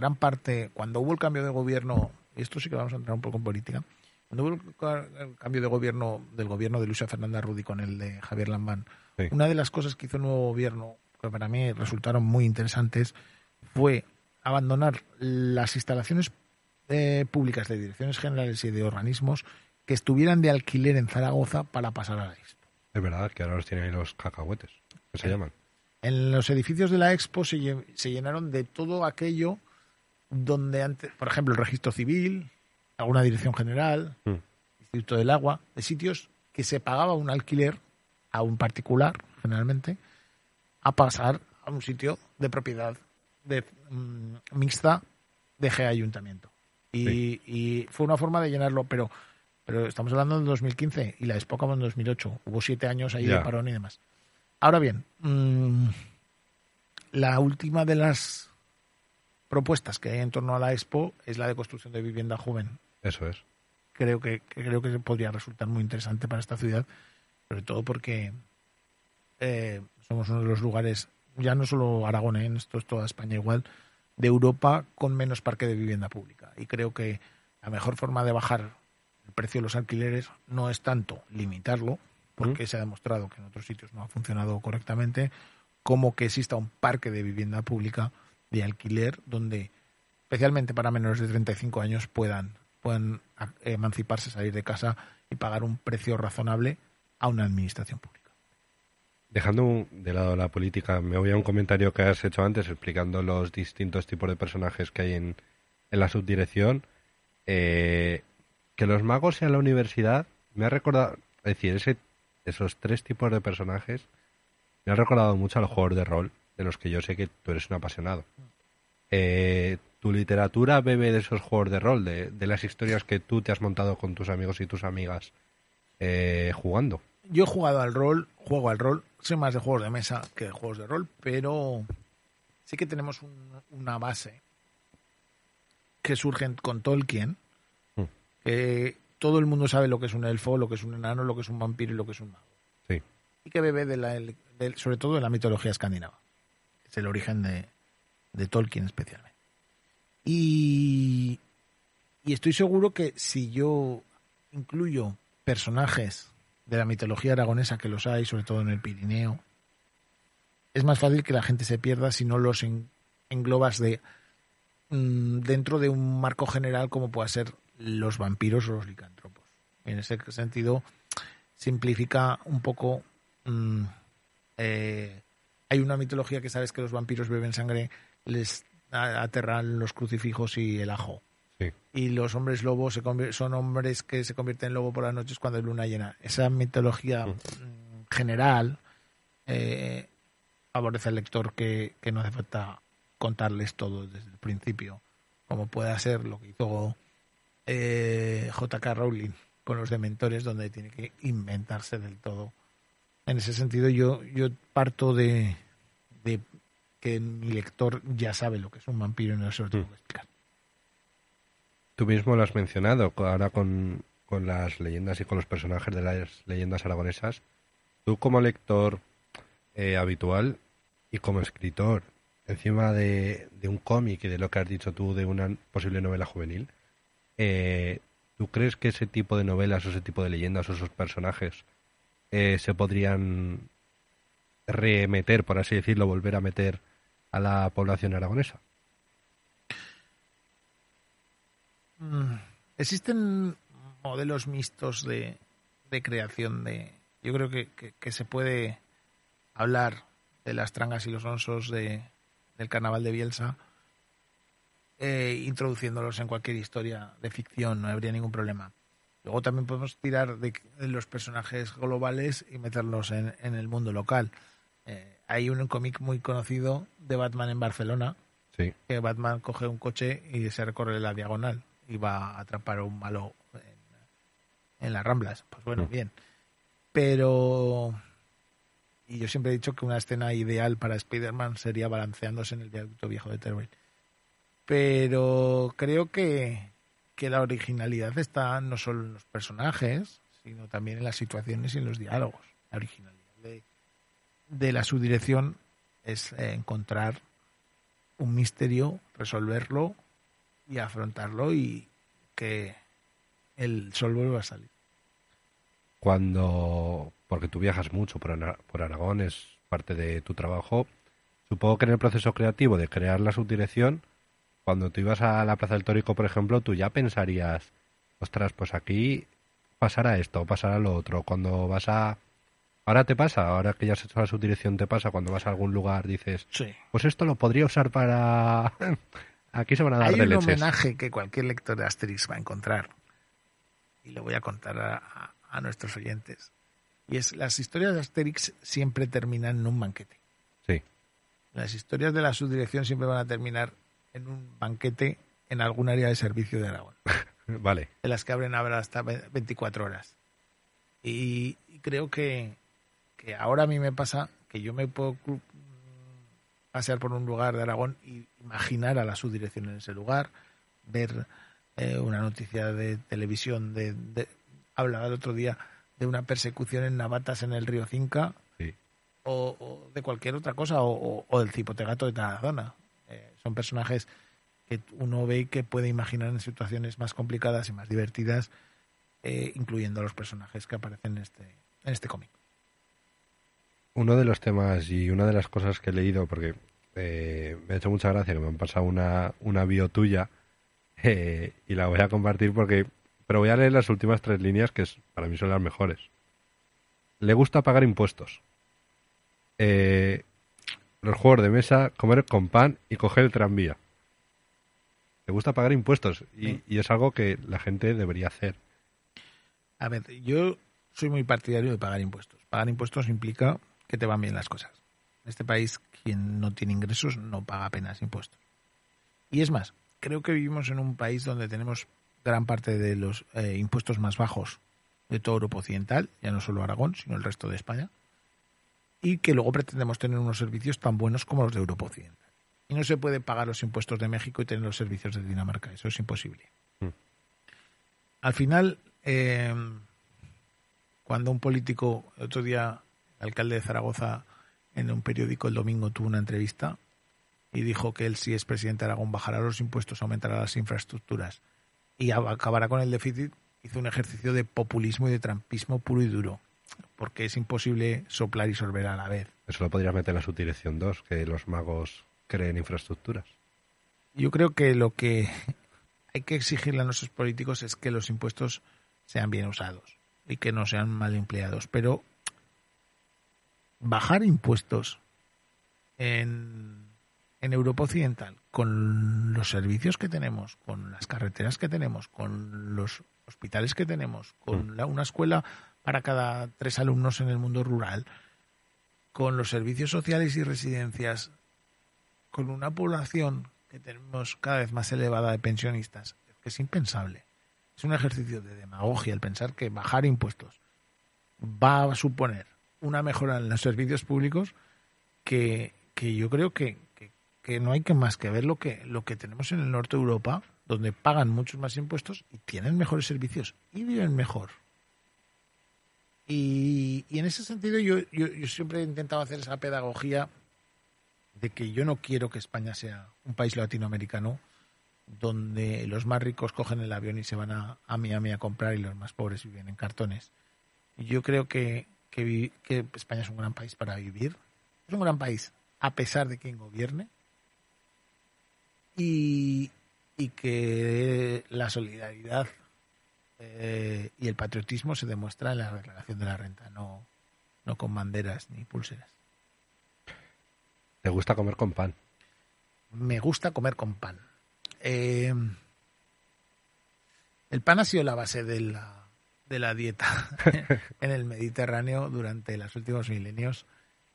gran parte, cuando hubo el cambio de gobierno, y esto sí que vamos a entrar un poco en política, cuando hubo el ca- el cambio de gobierno del gobierno de Luisa Fernanda Rudi con el de Javier Lambán, Sí. una de las cosas que hizo el nuevo gobierno, que para mí resultaron muy interesantes, fue abandonar las instalaciones eh, públicas de direcciones generales y de organismos que estuvieran de alquiler en Zaragoza para pasar a la Expo. Es verdad que ahora los tienen ahí los cacahuetes, que se llaman. En los edificios de la Expo se llenaron de todo aquello donde antes, por ejemplo, el registro civil, alguna dirección general, Mm. Instituto del Agua, de sitios que se pagaba un alquiler a un particular, generalmente, a pasar a un sitio de propiedad de, mm, mixta de G Ayuntamiento. Y, Sí. y fue una forma de llenarlo, pero, pero estamos hablando de 2015 y la Expo acabó en 2008. Hubo siete años ahí de parón y demás. Ahora bien, mm, la última de las propuestas que hay en torno a la Expo es la de construcción de vivienda joven. Eso es. Creo que, que creo que podría resultar muy interesante para esta ciudad, sobre todo porque eh, somos uno de los lugares, ya no solo Aragón, ¿eh? esto es toda España igual, de Europa con menos parque de vivienda pública. Y creo que la mejor forma de bajar el precio de los alquileres no es tanto limitarlo, porque se ha demostrado que en otros sitios no ha funcionado correctamente, como que exista un parque de vivienda pública de alquiler donde, especialmente para menores de 35 años, puedan, puedan emanciparse, salir de casa y pagar un precio razonable a una administración pública. Dejando de lado la política, me voy a un comentario que has hecho antes explicando los distintos tipos de personajes que hay en, en la subdirección. Eh, que los magos sean la universidad me ha recordado, es decir, ese, esos tres tipos de personajes me ha recordado mucho a los de rol, de los que yo sé que tú eres un apasionado. Eh, ¿Tu literatura bebe de esos juegos de rol, de, de las historias que tú te has montado con tus amigos y tus amigas eh, jugando? Yo he jugado al rol, juego al rol, soy más de juegos de mesa que de juegos de rol, pero sí que tenemos un- una base que surge con Tolkien, Mm. que todo el mundo sabe lo que es un elfo, lo que es un enano, lo que es un vampiro y lo que es un mago. Sí. Y que bebe de la, de- sobre todo de la mitología escandinava. Es el origen de, de Tolkien especialmente. Y, y estoy seguro que si yo incluyo personajes de la mitología aragonesa, que los hay, sobre todo en el Pirineo, es más fácil que la gente se pierda si no los en- englobas de mm, dentro de un marco general como pueda ser los vampiros o los licántropos. En ese sentido, simplifica un poco. mm, eh, hay una mitología que sabes que los vampiros beben sangre, les aterran los crucifijos y el ajo. Sí. Y los hombres lobos se son hombres que se convierten en lobo por las noches cuando hay luna llena. Esa mitología Mm. mm, general eh, favorece al lector que, que no hace falta contarles todo desde el principio, como pueda ser lo que hizo eh, J.K. Rowling con los dementores, donde tiene que inventarse del todo. En ese sentido, yo, yo parto de, de que mi lector ya sabe lo que es un vampiro y no se lo tengo que explicar. Tú mismo lo has mencionado, ahora con, con las leyendas y con los personajes de las leyendas aragonesas. Tú como lector eh, habitual y como escritor, encima de, de un cómic y de lo que has dicho tú de una posible novela juvenil, eh, ¿tú crees que ese tipo de novelas o ese tipo de leyendas o esos personajes eh, se podrían remeter, por así decirlo, volver a meter a la población aragonesa? Mm, Existen modelos mixtos de, de creación de... Yo creo que, que- se puede hablar de las trangas y los onsos de, del carnaval de Bielsa eh, introduciéndolos en cualquier historia de ficción, no habría ningún problema. Luego también podemos tirar de, los personajes globales y meterlos en, en el mundo local. Eh, hay un cómic muy conocido de Batman en Barcelona, Sí. que Batman coge un coche y se recorre la diagonal y va a atrapar a un malo en, en las Ramblas. Pues bueno, Mm. bien. Pero... Y yo siempre he dicho que una escena ideal para Spider-Man sería balanceándose en el viaducto viejo de Teruel. Pero creo que, que la originalidad está no solo en los personajes, sino también en las situaciones y en los diálogos. La originalidad de, la subdirección es eh, encontrar un misterio, resolverlo y afrontarlo y que el sol vuelva a salir. cuando, porque tú viajas mucho por, por Aragón, es parte de tu trabajo, supongo que en el proceso creativo de crear la subdirección, cuando tú ibas a la Plaza del Tórico, por ejemplo, tú ya pensarías, ostras, pues aquí pasará esto, pasará lo otro. Cuando vas a... Ahora te pasa, ahora que ya has hecho la subdirección te pasa, cuando vas a algún lugar dices, Sí. pues esto lo podría usar para... aquí se van a dar Hay de un leches. homenaje que cualquier lector de Asterix va a encontrar y lo voy a contar a, a- a nuestros oyentes. Y es, las historias de Asterix siempre terminan en un banquete. Sí, Las historias de la subdirección siempre van a terminar en un banquete en algún área de servicio de Aragón. vale. de las que abren ahora hasta ve- 24 horas. Y, y creo que, que ahora a mí me pasa que yo me puedo cru- pasear por un lugar de Aragón y imaginar a la subdirección en ese lugar, ver eh, una noticia de televisión de, de hablaba el otro día de una persecución en Navatas en el río Cinca Sí. o, o de cualquier otra cosa o, o- o del cipotegato de Tarazona. Eh, son personajes que uno ve y que puede imaginar en situaciones más complicadas y más divertidas, eh, incluyendo a los personajes que aparecen en este, en este cómic. Uno de los temas y una de las cosas que he leído, porque eh, me ha hecho mucha gracia que me han pasado una, una bio tuya y la voy a compartir porque... Pero voy a leer las últimas tres líneas que para mí son las mejores. Le gusta pagar impuestos. Eh, los juegos de mesa, comer con pan y coger el tranvía. Le gusta pagar impuestos y, Sí. y es algo que la gente debería hacer. A ver, yo soy muy partidario de pagar impuestos. Pagar impuestos implica que te van bien las cosas. En este país, quien no tiene ingresos no paga apenas impuestos. Y es más, creo que vivimos en un país donde tenemos gran parte de los eh, impuestos más bajos de toda Europa Occidental, ya no solo Aragón, sino el resto de España, y que luego pretendemos tener unos servicios tan buenos como los de Europa Occidental. Y no se puede pagar los impuestos de México y tener los servicios de Dinamarca, eso es imposible. Mm. Al final, eh, cuando un político, el otro día, el alcalde de Zaragoza, en un periódico el domingo tuvo una entrevista y dijo que él, si es presidente de Aragón, bajará los impuestos, aumentará las infraestructuras y ab- acabará con el déficit, hizo un ejercicio de populismo y de trampismo puro y duro, porque es imposible soplar y sorber a la vez. Eso lo podrías meter en la subdirección 2, que los magos creen infraestructuras. Yo creo que lo que hay que exigirle a nuestros políticos es que los impuestos sean bien usados y que no sean mal empleados. Pero bajar impuestos en, en Europa Occidental con los servicios que tenemos, con las carreteras que tenemos, con los hospitales que tenemos, con mm. una escuela para cada tres alumnos en el mundo rural, con los servicios sociales y residencias, con una población que tenemos cada vez más elevada de pensionistas, es impensable. Es un ejercicio de demagogia el pensar que bajar impuestos va a suponer una mejora en los servicios públicos que, que yo creo que, que, que, no hay que más que ver lo que, lo que tenemos en el norte de Europa, donde pagan muchos más impuestos y tienen mejores servicios y viven mejor. Y, en ese sentido yo, siempre he intentado hacer esa pedagogía de que yo no quiero que España sea un país latinoamericano donde los más ricos cogen el avión y se van a, Miami a comprar y los más pobres viven en cartones. Yo creo que, que, que España es un gran país para vivir. Es un gran país a pesar de quien gobierne. Y que la solidaridad eh, y el patriotismo se demuestra en la declaración de la renta, no, no con banderas ni pulseras. ¿Te gusta comer con pan? Me gusta comer con pan. Eh, el pan ha sido la base de la, de la dieta en el Mediterráneo durante los últimos milenios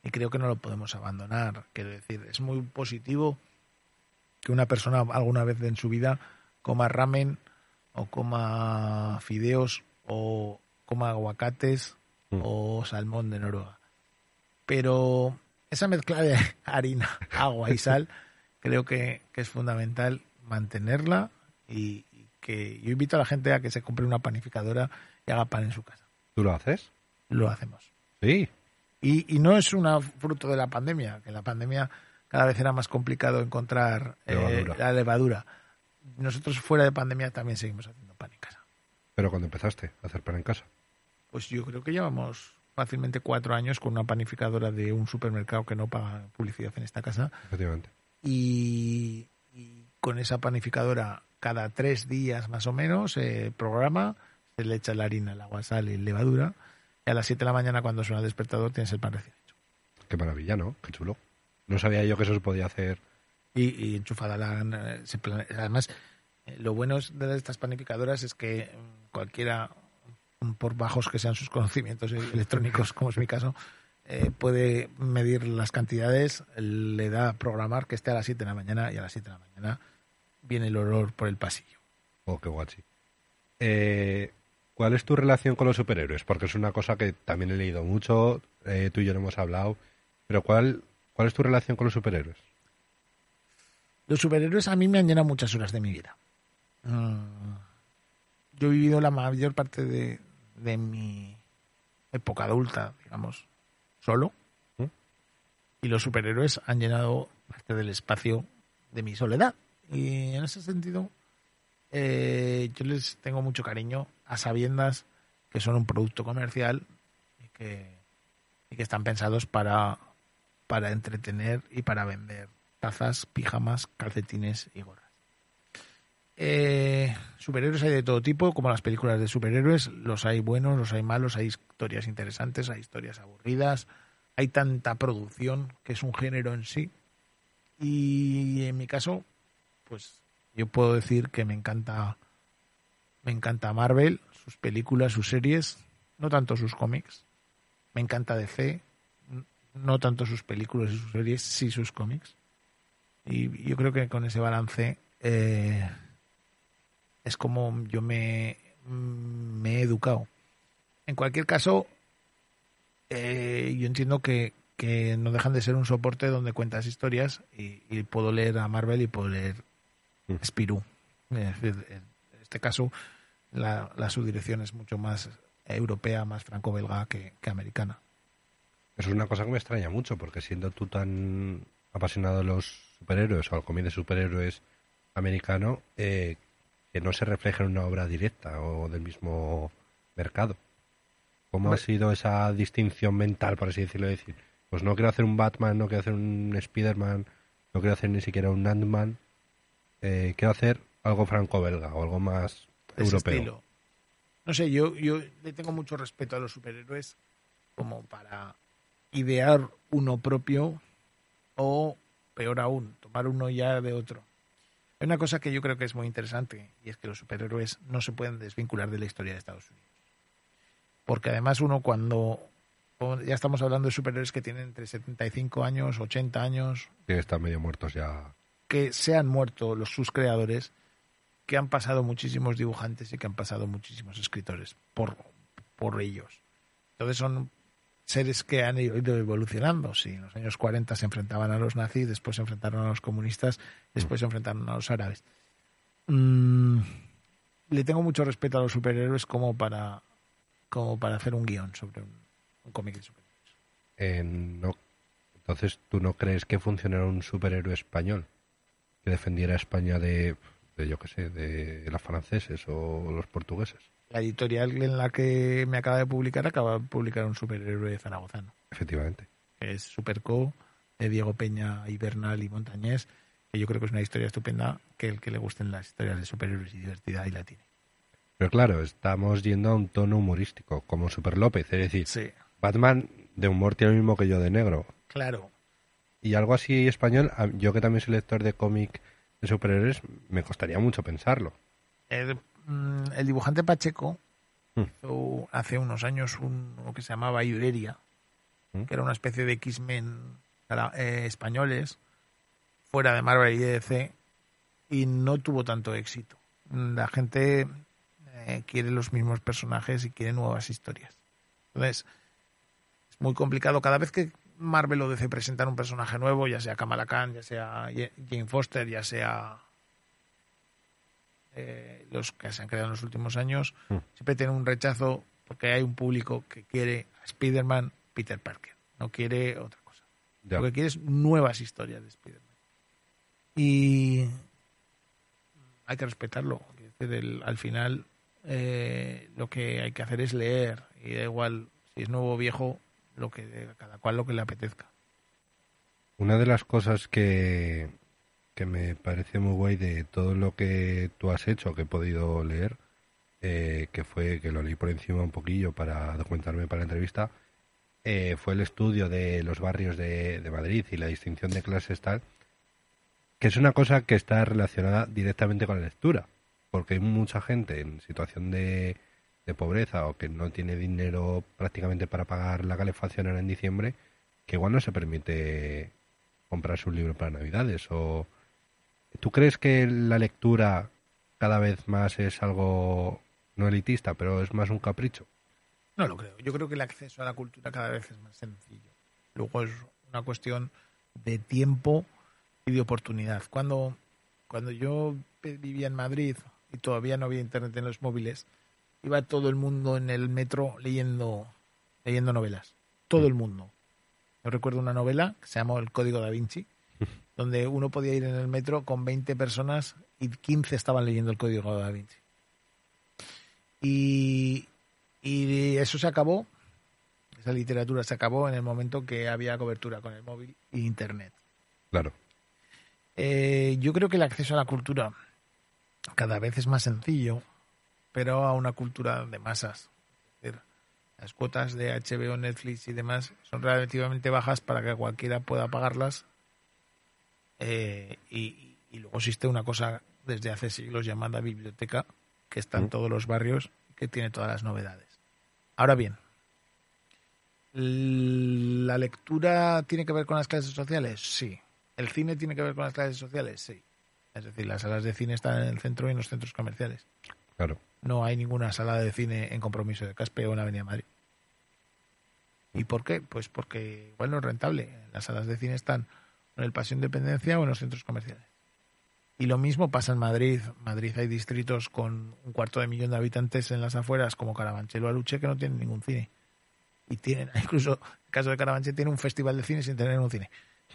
y creo que no lo podemos abandonar. Quiero decir, es muy positivo que una persona alguna vez en su vida coma ramen o coma fideos o coma aguacates mm. o salmón de Noruega. Pero esa mezcla de harina, agua y sal creo que, que es fundamental mantenerla y, que yo invito a la gente a que se compre una panificadora y haga pan en su casa. ¿Tú lo haces? Lo hacemos. Sí. Y, y no es un fruto de la pandemia, que en la pandemia cada vez era más complicado encontrar eh, la levadura nosotros fuera de pandemia también seguimos haciendo pan en casa. ¿Pero cuando empezaste a hacer pan en casa? Pues yo creo que llevamos fácilmente cuatro años con una panificadora de un supermercado que no paga publicidad en esta casa. Efectivamente. Y, con esa panificadora, cada tres días más o menos, se programa, se le echa la harina, el agua, sal y levadura. Y a las 7 de la mañana, cuando suena el despertador, tienes el pan recién hecho. Qué maravilla, ¿no? Qué chulo. No sabía yo que eso se podía hacer y, enchufada. La, además, eh, lo bueno de estas panificadoras es que cualquiera, mm, por bajos que sean sus conocimientos e- electrónicos, como es mi caso, eh, puede medir las cantidades, le da a programar que esté a las 7 de la mañana y a las 7 de la mañana viene el olor por el pasillo. Oh, qué guachi. Eh, ¿Cuál es tu relación con los superhéroes? Porque es una cosa que también he leído mucho, eh, tú y yo no hemos hablado, pero ¿cuál, ¿cuál es tu relación con los superhéroes? Los superhéroes a mí me han llenado muchas horas de mi vida. Ah, yo he vivido la mayor parte de, de mi época adulta, digamos, solo. ¿Eh? Y los superhéroes han llenado parte del espacio de mi soledad. Y en ese sentido, eh, yo les tengo mucho cariño a sabiendas que son un producto comercial y que, y que están pensados para, para entretener y para vender tazas, pijamas, calcetines y gorras. Eh, superhéroes hay de todo tipo, como las películas de superhéroes, los hay buenos, los hay malos, hay historias interesantes, hay historias aburridas, hay tanta producción que es un género en sí. Y en mi caso, pues yo puedo decir que me encanta me encanta Marvel, sus películas, sus series, no tanto sus cómics. Me encanta DC, no tanto sus películas y sus series, sí sus cómics. Y yo creo que con ese balance eh, es como yo me, mm, me, he educado. En cualquier caso, eh, yo entiendo que, que, no dejan de ser un soporte donde cuentas historias y, puedo leer a Marvel y puedo leer mm. Spirou. En este caso, la, la subdirección es mucho más europea, más franco-belga que, que americana. Eso es una cosa que me extraña mucho, porque siendo tú tan apasionado de los superhéroes o al cómic de superhéroes americano eh, que no se refleja en una obra directa o del mismo mercado. ¿Cómo ha sido esa distinción mental, por así decirlo? Decir, pues no quiero hacer un Batman, no quiero hacer un Spider-Man, no quiero hacer ni siquiera un Ant-Man. Eh, quiero hacer algo franco-belga o algo más europeo. Estilo. No sé, yo, yo le tengo mucho respeto a los superhéroes como para idear uno propio o peor aún, tomar uno ya de otro. Hay una cosa que yo creo que es muy interesante y es que los superhéroes no se pueden desvincular de la historia de Estados Unidos. Porque además uno cuando ya estamos hablando de superhéroes que tienen entre 75 años, 80 años, Que están medio muertos ya. que se han muerto los sus creadores, que han pasado muchísimos dibujantes y que han pasado muchísimos escritores por, por ellos. Entonces son seres que han ido evolucionando. Si en los años 40 se enfrentaban a los nazis, después se enfrentaron a los comunistas, después se enfrentaron a los árabes. Mm, le tengo mucho respeto a los superhéroes como para, como para hacer un guion sobre un, cómic de superhéroes. Eh, entonces, ¿tú no crees que funcionara un superhéroe español que defendiera a España de, de yo qué sé, de los franceses o los portugueses? La editorial en la que me acaba de publicar acaba de publicar un superhéroe zaragozano. Efectivamente. que es Superco, de Diego Peña, Ibernal y Montañés, que yo creo que es una historia estupenda, que el que le gusten las historias de superhéroes y divertida, y la tiene. Pero claro, estamos yendo a un tono humorístico, como Super López. Es decir, Sí, Batman de humor tiene lo mismo que yo de negro. claro. Y algo así español, yo que también soy lector de cómic de superhéroes, me costaría mucho pensarlo. Mm, el dibujante Pacheco Mm. hizo hace unos años un, lo que se llamaba Iureria, Mm. que era una especie de X-Men eh, españoles, fuera de Marvel y DC, y no tuvo tanto éxito. La gente eh, quiere los mismos personajes y quiere nuevas historias. Entonces, es muy complicado. Cada vez que Marvel o DC presentan un personaje nuevo, ya sea Kamala Khan, ya sea Jane Foster, ya sea eh, los que se han creado en los últimos años, Mm. siempre tienen un rechazo porque hay un público que quiere a Spider-Man Peter Parker, no quiere otra cosa. Ya. Lo que quiere es nuevas historias de Spider-Man. Y hay que respetarlo. El- al final eh, lo que hay que hacer es leer y da igual si es nuevo o viejo, lo que cada cual lo que le apetezca. Una de las cosas que, que me parece muy guay de todo lo que tú has hecho, que he podido leer, eh, que fue que lo leí por encima un poquillo para documentarme para la entrevista, eh, fue el estudio de los barrios de, Madrid y la distinción de clases tal, que es una cosa que está relacionada directamente con la lectura, porque hay mucha gente en situación de, de pobreza o que no tiene dinero prácticamente para pagar la calefacción ahora en diciembre, que igual no se permite comprarse un libro para Navidades. O ¿Tú crees que la lectura cada vez más es algo no elitista, pero es más un capricho? No lo creo. Yo creo que el acceso a la cultura cada vez es más sencillo. Luego es una cuestión de tiempo y de oportunidad. Cuando, cuando yo vivía en Madrid y todavía no había internet en los móviles, iba todo el mundo en el metro leyendo, leyendo novelas. Todo el mundo. Yo recuerdo una novela que se llamó El Código da Vinci, donde uno podía ir en el metro con 20 personas y 15 estaban leyendo el Código da Vinci. Y, y eso se acabó, esa literatura se acabó en el momento que había cobertura con el móvil e internet. Claro. Eh, yo creo que el acceso a la cultura cada vez es más sencillo, pero a una cultura de masas. Es decir, las cuotas de HBO, Netflix y demás son relativamente bajas para que cualquiera pueda pagarlas. Eh, y, y luego existe una cosa desde hace siglos llamada biblioteca, que está en Mm. todos los barrios, que tiene todas las novedades. Ahora bien, ¿la lectura tiene que ver con las clases sociales? Sí. ¿El cine tiene que ver con las clases sociales? Sí. Es decir, las salas de cine están en el centro y en los centros comerciales. Claro. No hay ninguna sala de cine en compromiso de Caspe o en Avenida Madrid. ¿Y por qué? Pues porque igual no es rentable. Las salas de cine están en el Paseo Independencia o en los centros comerciales. Y lo mismo pasa en Madrid. Madrid hay distritos con un cuarto de millón de habitantes en las afueras, como Carabanchel o Aluche, que no tienen ningún cine. Y tienen, incluso en el caso de Carabanchel, tiene un festival de cine sin tener un cine.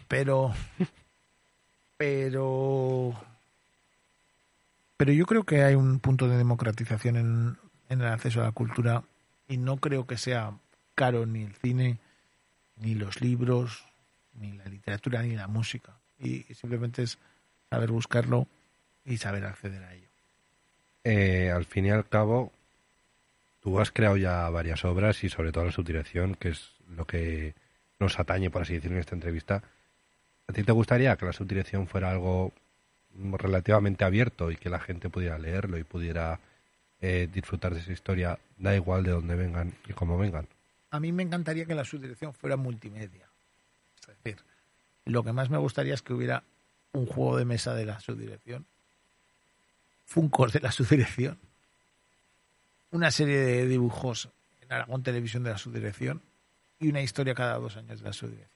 Pero, pero, pero yo creo que hay un punto de democratización en, en el acceso a la cultura y no creo que sea caro ni el cine, ni los libros, ni la literatura, ni la música. Y simplemente es saber buscarlo y saber acceder a ello. Eh, al fin y al cabo, tú has creado ya varias obras y sobre todo la subdirección, que es lo que nos atañe, por así decirlo, en esta entrevista. ¿A ti te gustaría que la subdirección fuera algo relativamente abierto y que la gente pudiera leerlo y pudiera eh, disfrutar de esa historia, da igual de dónde vengan y cómo vengan? A mí me encantaría que la subdirección fuera multimedia. Decir, lo que más me gustaría es que hubiera un juego de mesa de la subdirección, Funcos de la subdirección, una serie de dibujos en Aragón Televisión de la subdirección y una historia cada dos años de la subdirección.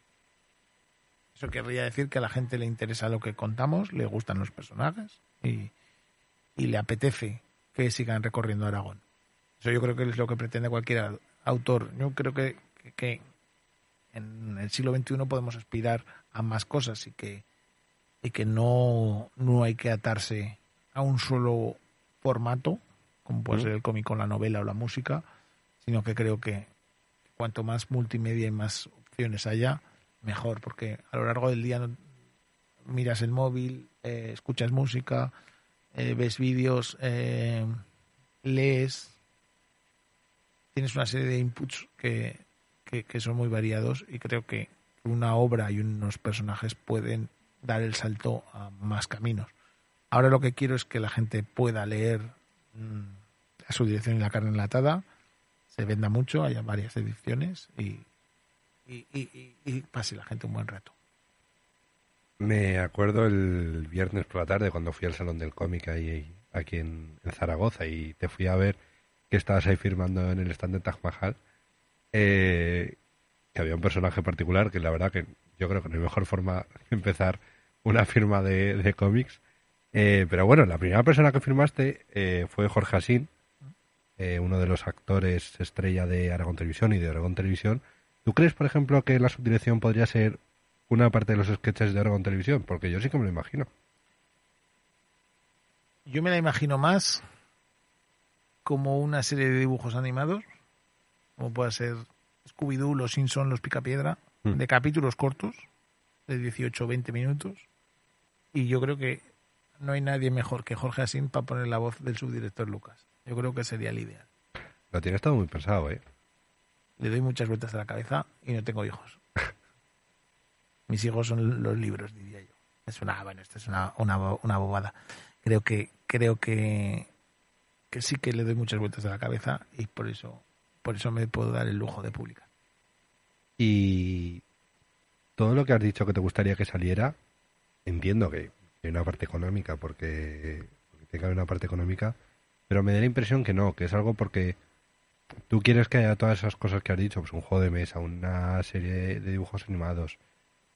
Eso querría decir que a la gente le interesa lo que contamos, le gustan los personajes y, y le apetece que sigan recorriendo Aragón. Eso yo creo que es lo que pretende cualquier autor. Yo creo que, que en el siglo XXI podemos aspirar a más cosas y que, y que no, no hay que atarse a un solo formato, como puede ser el cómic o la novela o la música, sino que creo que cuanto más multimedia y más opciones haya, mejor, porque a lo largo del día miras el móvil, eh, escuchas música, eh, ves vídeos, eh, lees, tienes una serie de inputs que, que, son muy variados y creo que una obra y unos personajes pueden dar el salto a más caminos. Ahora lo que quiero es que la gente pueda leer mm, a su dirección y la carne enlatada, se venda mucho, haya varias ediciones y, y, pase la gente un buen rato. Me acuerdo el viernes por la tarde cuando fui al Salón del Cómic ahí, aquí en, Zaragoza y te fui a ver que estabas ahí firmando en el stand de Taj Mahal. Eh, que había un personaje particular que la verdad que yo creo que no hay mejor forma de empezar una firma de, cómics. Eh, pero bueno, la primera persona que firmaste eh, fue Jorge Asín, uno de los actores estrella de Aragón Televisión y de Aragón Televisión. ¿Tú crees, por ejemplo, que la subdirección podría ser una parte de los sketches de Aragón Televisión? Porque yo sí que me lo imagino. Yo me la imagino más como una serie de dibujos animados, como puede ser Scooby-Doo, Los Simpson, Los Picapiedra, mm. de capítulos cortos, de 18 o 20 minutos. Y yo creo que no hay nadie mejor que Jorge Asín para poner la voz del subdirector Lucas. Yo creo que sería el ideal. Lo tiene todo muy pensado, ¿eh? Le doy muchas vueltas a la cabeza y no tengo hijos. Mis hijos son los libros, diría yo. Es una, bueno, esto es una, una, una bobada. Creo que, creo que que sí que le doy muchas vueltas a la cabeza y por eso, por eso me puedo dar el lujo de publicar. Y todo lo que has dicho que te gustaría que saliera, entiendo que hay una parte económica, porque, porque tiene que haber una parte económica, pero me da la impresión que no, que es algo porque tú quieres que haya todas esas cosas que has dicho, pues un juego de mesa, una serie de dibujos animados,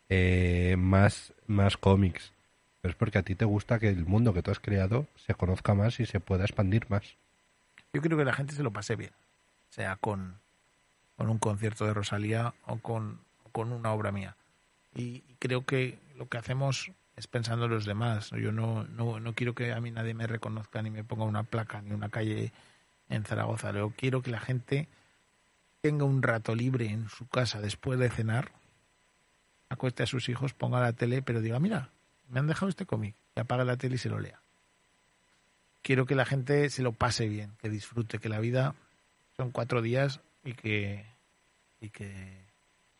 eh, más, más cómics, pero es porque a ti te gusta que el mundo que tú has creado se conozca más y se pueda expandir más. Yo creo que la gente se lo pase bien, sea con, con un concierto de Rosalía o con, con una obra mía. Y, creo que lo que hacemos es pensando en los demás. Yo no, no, no quiero que a mí nadie me reconozca ni me ponga una placa ni una calle en Zaragoza. Yo quiero que la gente tenga un rato libre en su casa después de cenar, acueste a sus hijos, ponga la tele, pero diga, mira, me han dejado este cómic, que apague la tele y se lo lea. Quiero que la gente se lo pase bien, que disfrute, que la vida son cuatro días y que, y que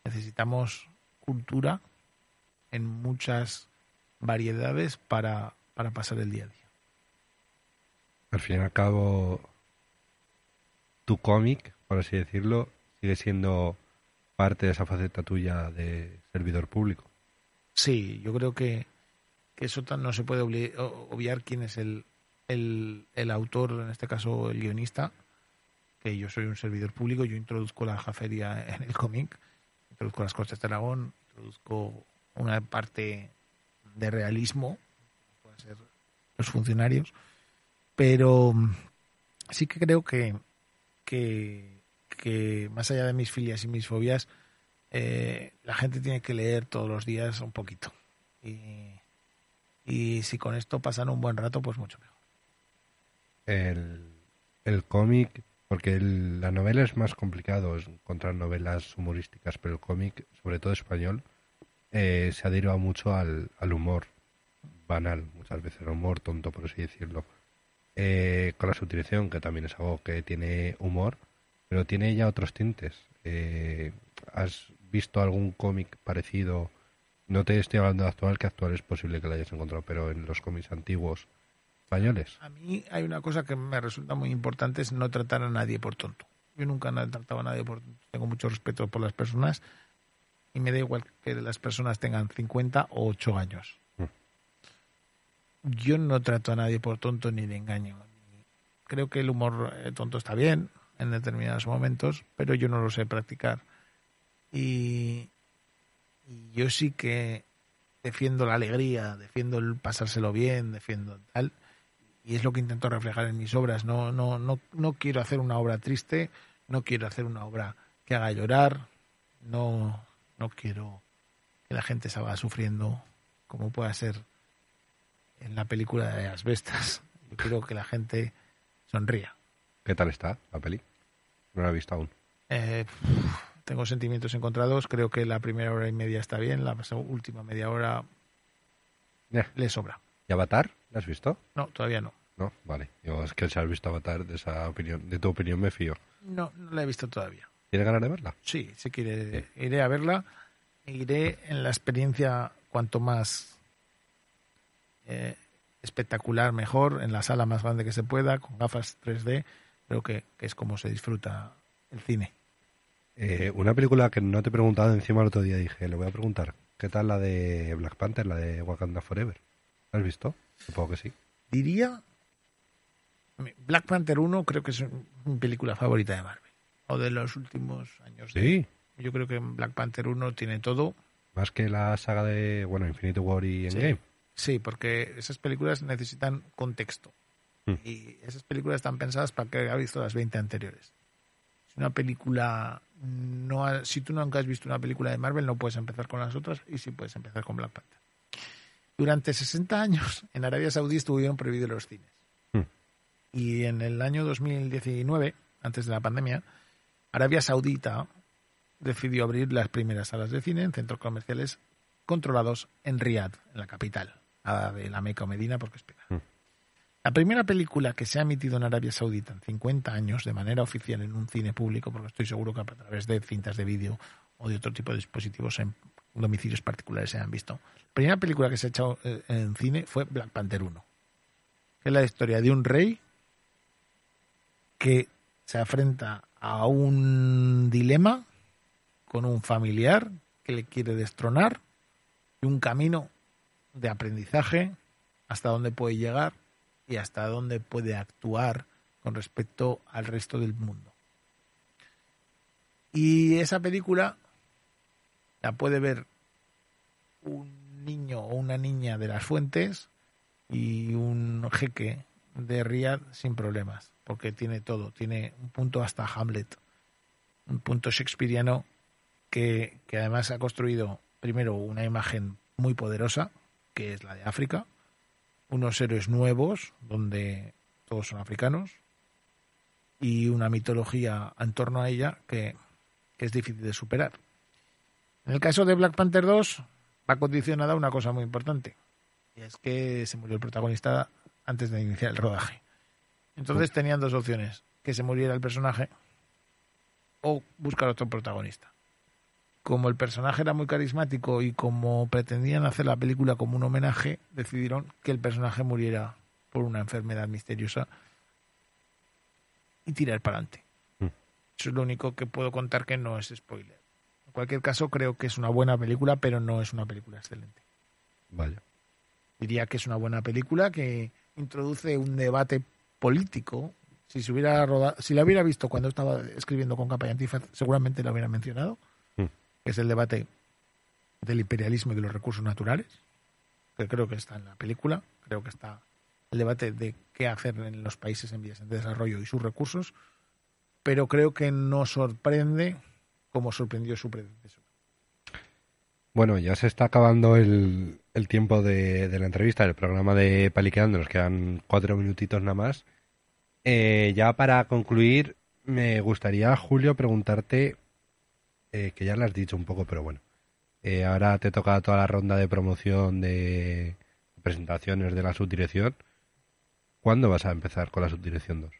necesitamos cultura en muchas variedades para, para pasar el día a día. Al fin y al cabo, tu cómic, por así decirlo, sigue siendo parte de esa faceta tuya de servidor público. Sí, yo creo que que eso no se puede obviar quién es el, el, el, autor, en este caso el guionista, que yo soy un servidor público, yo introduzco la jaferia en el cómic, introduzco las costas de Aragón, introduzco una parte de realismo, pueden ser los funcionarios, pero sí que creo que, que, que más allá de mis filias y mis fobias, eh, la gente tiene que leer todos los días un poquito. Y, y si con esto pasan un buen rato, pues mucho mejor. El, el cómic, porque la novela es más complicado, encontrar novelas humorísticas, pero el cómic, sobre todo español, eh, se adherido mucho al, al humor banal, muchas veces el humor tonto, por así decirlo. Eh, con la subdirección, que también es algo que tiene humor, pero tiene ya otros tintes. Eh, ¿Has visto algún cómic parecido No te estoy hablando de actual, que actual es posible que la hayas encontrado, pero en los cómics antiguos españoles. A mí hay una cosa que me resulta muy importante, es no tratar a nadie por tonto. Yo nunca he tratado a nadie por tonto. Tengo mucho respeto por las personas y me da igual que las personas tengan 50 o 8 años. Mm. Yo no trato a nadie por tonto ni de engaño. Creo que el humor eh, tonto está bien en determinados momentos, pero yo no lo sé practicar. Y, y yo sí que defiendo la alegría, defiendo el pasárselo bien, defiendo tal. Y es lo que intento reflejar en mis obras. No, no, no, no quiero hacer una obra triste, no quiero hacer una obra que haga llorar, no, no quiero que la gente se vaya sufriendo como pueda ser en la película de las bestas. Yo quiero que la gente sonría. ¿Qué tal está la peli? No la he visto aún. Eh, tengo sentimientos encontrados. Creo que la primera hora y media está bien, la última media hora le sobra. ¿Y Avatar? ¿La has visto? No, todavía no. No, vale. Yo, es que si has visto Avatar, de esa opinión, de tu opinión me fío. No, no la he visto todavía. ¿Tienes ganas de verla? Sí, sí quiere, iré a verla. e Iré en la experiencia cuanto más eh, espectacular, mejor, en la sala más grande que se pueda, con gafas 3D. Creo que, que es como se disfruta el cine. Eh, una película que no te he preguntado encima el otro día, dije, le voy a preguntar, ¿qué tal la de Black Panther, la de Wakanda Forever? ¿La has visto? Supongo que sí. Diría, Black Panther 1 creo que es mi película favorita de Marvel, o de los últimos años. Sí, Yo creo que Black Panther 1 tiene todo. más que la saga de, bueno, Infinity War y Sí. Endgame. Sí, porque esas películas necesitan contexto. Mm. Y esas películas están pensadas para que haya visto las 20 anteriores. Si una película no ha- si tú nunca has visto una película de Marvel, no puedes empezar con las otras y sí puedes empezar con Black Panther. Durante 60 años en Arabia Saudí estuvieron prohibidos los cines. Y en el año 2019, antes de la pandemia, Arabia Saudita decidió abrir las primeras salas de cine en centros comerciales controlados en Riad, en la capital, a de la Meca o Medina, porque es pena. Mm. La primera película que se ha emitido en Arabia Saudita en 50 años de manera oficial en un cine público, porque estoy seguro que a través de cintas de vídeo o de otro tipo de dispositivos en domicilios particulares se han visto. La primera película que se ha hecho eh, en cine fue Black Panther 1, que es la historia de un rey que se afrenta a un dilema con un familiar que le quiere destronar y un camino de aprendizaje hasta dónde puede llegar y hasta dónde puede actuar con respecto al resto del mundo. Y esa película la puede ver un niño o una niña de las fuentes y un jeque de Riyadh sin problemas, porque tiene todo, tiene un punto hasta Hamlet, un punto shakespeariano que, que además ha construido primero una imagen muy poderosa, que es la de África, unos héroes nuevos, donde todos son africanos, y una mitología en torno a ella que, que es difícil de superar. En el caso de Black Panther 2 va condicionada una cosa muy importante, y es que se murió el protagonista antes de iniciar el rodaje. Entonces tenían dos opciones, que se muriera el personaje o buscar otro protagonista. Como el personaje era muy carismático y como pretendían hacer la película como un homenaje, decidieron que el personaje muriera por una enfermedad misteriosa y tirar para adelante. Mm. Eso es lo único que puedo contar que no es spoiler. En cualquier caso, creo que es una buena película, pero no es una película excelente. Vaya. Diría que es una buena película que introduce un debate político. Si se hubiera roda- si la hubiera visto cuando estaba escribiendo con capa y antifaz, seguramente la hubiera mencionado. Mm. Que es el debate del imperialismo y de los recursos naturales, que creo que está en la película. Creo que está el debate de qué hacer en los países en vías de desarrollo y sus recursos. Pero creo que no sorprende como sorprendió su predecesor. Bueno, ya se está acabando el, el tiempo de, de la entrevista, del programa de Paliqueando, nos quedan cuatro minutitos nada más. Eh, ya para concluir, me gustaría, Julio, preguntarte, eh, que ya lo has dicho un poco, pero bueno, eh, ahora te toca toda la ronda de promoción de presentaciones de la subdirección. ¿Cuándo vas a empezar con la subdirección 2?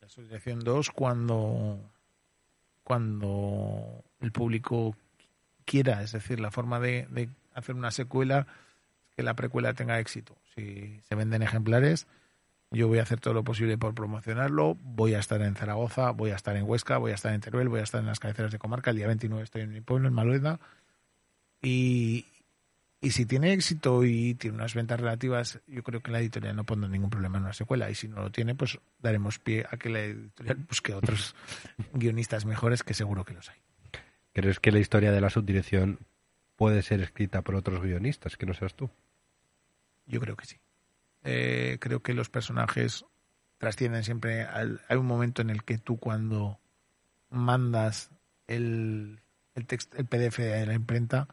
La subdirección 2 cuando, cuando el público quiera. Es decir, la forma de, de hacer una secuela es que la precuela tenga éxito. Si se venden ejemplares, yo voy a hacer todo lo posible por promocionarlo. Voy a estar en Zaragoza, voy a estar en Huesca, voy a estar en Teruel, voy a estar en las cabeceras de comarca. El día 29 estoy en mi pueblo, en Malueda. Y, y si tiene éxito y tiene unas ventas relativas, yo creo que la editorial no pondrá ningún problema en una secuela. Y si no lo tiene, pues daremos pie a que la editorial busque otros guionistas mejores, que seguro que los hay. ¿Crees que la historia de la subdirección puede ser escrita por otros guionistas que no seas tú? Yo creo que sí. Eh, creo que los personajes trascienden siempre. Al, hay un momento en el que tú cuando mandas el, el, el PDF a la imprenta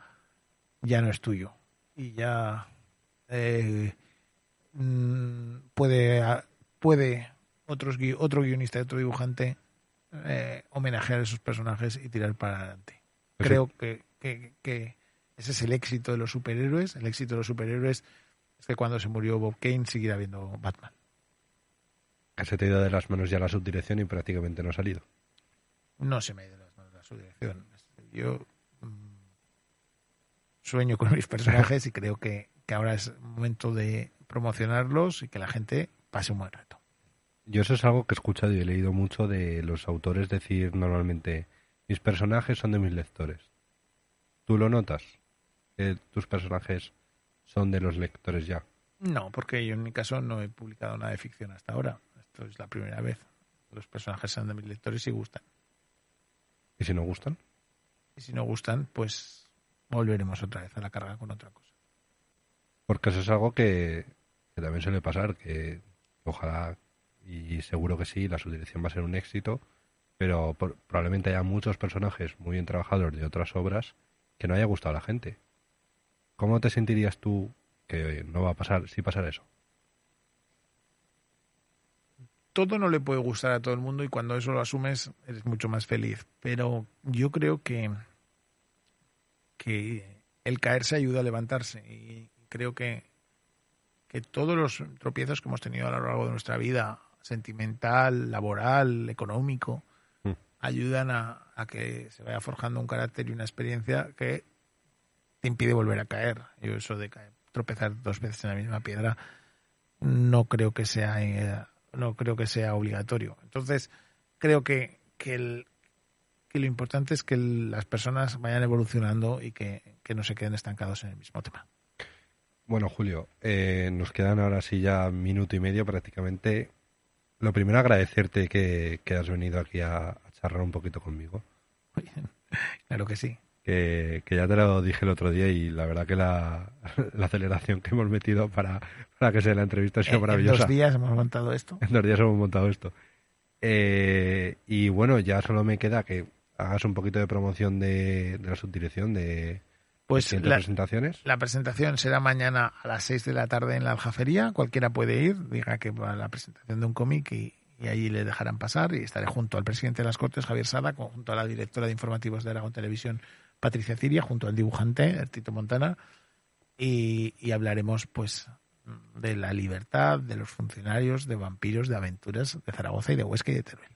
ya no es tuyo y ya eh, mm, puede puede otros otro guionista otro dibujante eh, homenajear a esos personajes y tirar para adelante. Pues Creo que, que, que ese es el éxito de los superhéroes. El éxito de los superhéroes es que cuando se murió Bob Kane siguiera habiendo Batman. Se te ha ido de las manos ya la subdirección y prácticamente no ha salido. No se me ha ido de las manos la subdirección. Yo mm, sueño con mis personajes y creo que, que ahora es momento de promocionarlos y que la gente pase un buen rato. Yo eso es algo que he escuchado y he leído mucho de los autores decir normalmente, mis personajes son de mis lectores. ¿Tú lo notas? Que tus personajes son de los lectores ya. No, porque yo en mi caso no he publicado nada de ficción hasta ahora. Esto es la primera vez. Los personajes son de mis lectores y gustan. ¿Y si no gustan? Y si no gustan, pues volveremos otra vez a la carga con otra cosa. Porque eso es algo que, que también suele pasar, que ojalá y seguro que sí, la subdirección va a ser un éxito, pero por- probablemente haya muchos personajes muy bien trabajados de otras obras que no haya gustado a la gente. ¿Cómo te sentirías tú que no va a pasar si pasara eso? todo no le puede gustar a todo el mundo y cuando eso lo asumes eres mucho más feliz. Pero yo creo que, que el caerse ayuda a levantarse y creo que, que todos los tropiezos que hemos tenido a lo largo de nuestra vida, sentimental, laboral, económico, Mm. ayudan a, a que se vaya forjando un carácter y una experiencia que te impide volver a caer. Yo eso de caer- tropezar dos veces en la misma piedra no creo que sea eh, no creo que sea obligatorio. Entonces, creo que, que, el- que lo importante es que el- las personas vayan evolucionando y que, que no se queden estancados en el mismo tema. Bueno, Julio, eh, nos quedan ahora sí ya minuto y medio prácticamente. Lo primero, agradecerte que, que has venido aquí a, a charlar un poquito conmigo. Claro que sí. que, que ya te lo dije el otro día y la verdad que la, la aceleración que hemos metido para, para que sea la entrevista ha sido En- en maravillosa. dos días hemos montado esto. En dos días hemos montado esto. Eh, y bueno, ya solo me queda que hagas un poquito de promoción de, de la subdirección de Pues la, presentaciones. la presentación será mañana a las 6 de la tarde en la Aljafería. Cualquiera puede ir, diga que va a la presentación de un cómic y, y allí le dejarán pasar. Y estaré junto al presidente de las Cortes, Javier Sada, junto a la directora de informativos de Aragón Televisión, Patricia Ciria, junto al dibujante, Tito Montana. Y, y hablaremos, pues, de la libertad, de los funcionarios, de vampiros, de aventuras de Zaragoza y de Huesca y de Teruel.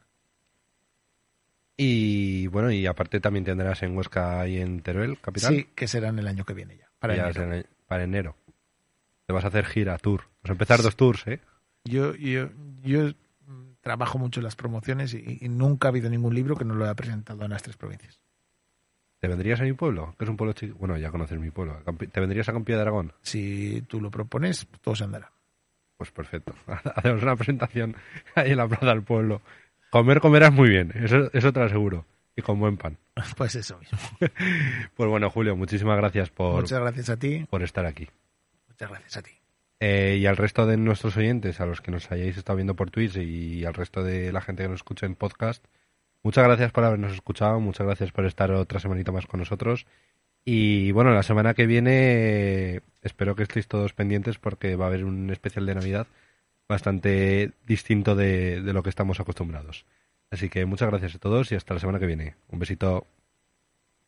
Y bueno, y aparte también tendrás en Huesca y en Teruel, capital. Sí, que serán el año que viene ya. Para Ya enero. es en- para enero. Te vas a hacer gira, tour. Vas a empezar dos tours, ¿eh? Yo, yo, yo trabajo mucho en las promociones y, y nunca ha habido ningún libro que no lo haya presentado en las tres provincias. ¿Te vendrías a mi pueblo? Que es un pueblo chico. Bueno, ya conoces mi pueblo. ¿Te vendrías a Campilla de Aragón? Si tú lo propones, todo se andará. Pues perfecto. Hacemos una presentación ahí en la plaza del pueblo. Comer, comerás muy bien. Eso, eso te lo aseguro. Y con buen pan. Pues eso mismo. Pues bueno, Julio, muchísimas gracias por, Muchas gracias a ti. por estar aquí. Muchas gracias a ti. Eh, y al resto de nuestros oyentes, a los que nos hayáis estado viendo por Twitch y al resto de la gente que nos escucha en podcast, muchas gracias por habernos escuchado, muchas gracias por estar otra semanita más con nosotros. Y bueno, la semana que viene espero que estéis todos pendientes porque va a haber un especial de Navidad bastante distinto de, de lo que estamos acostumbrados. Así que muchas gracias a todos y hasta la semana que viene. Un besito.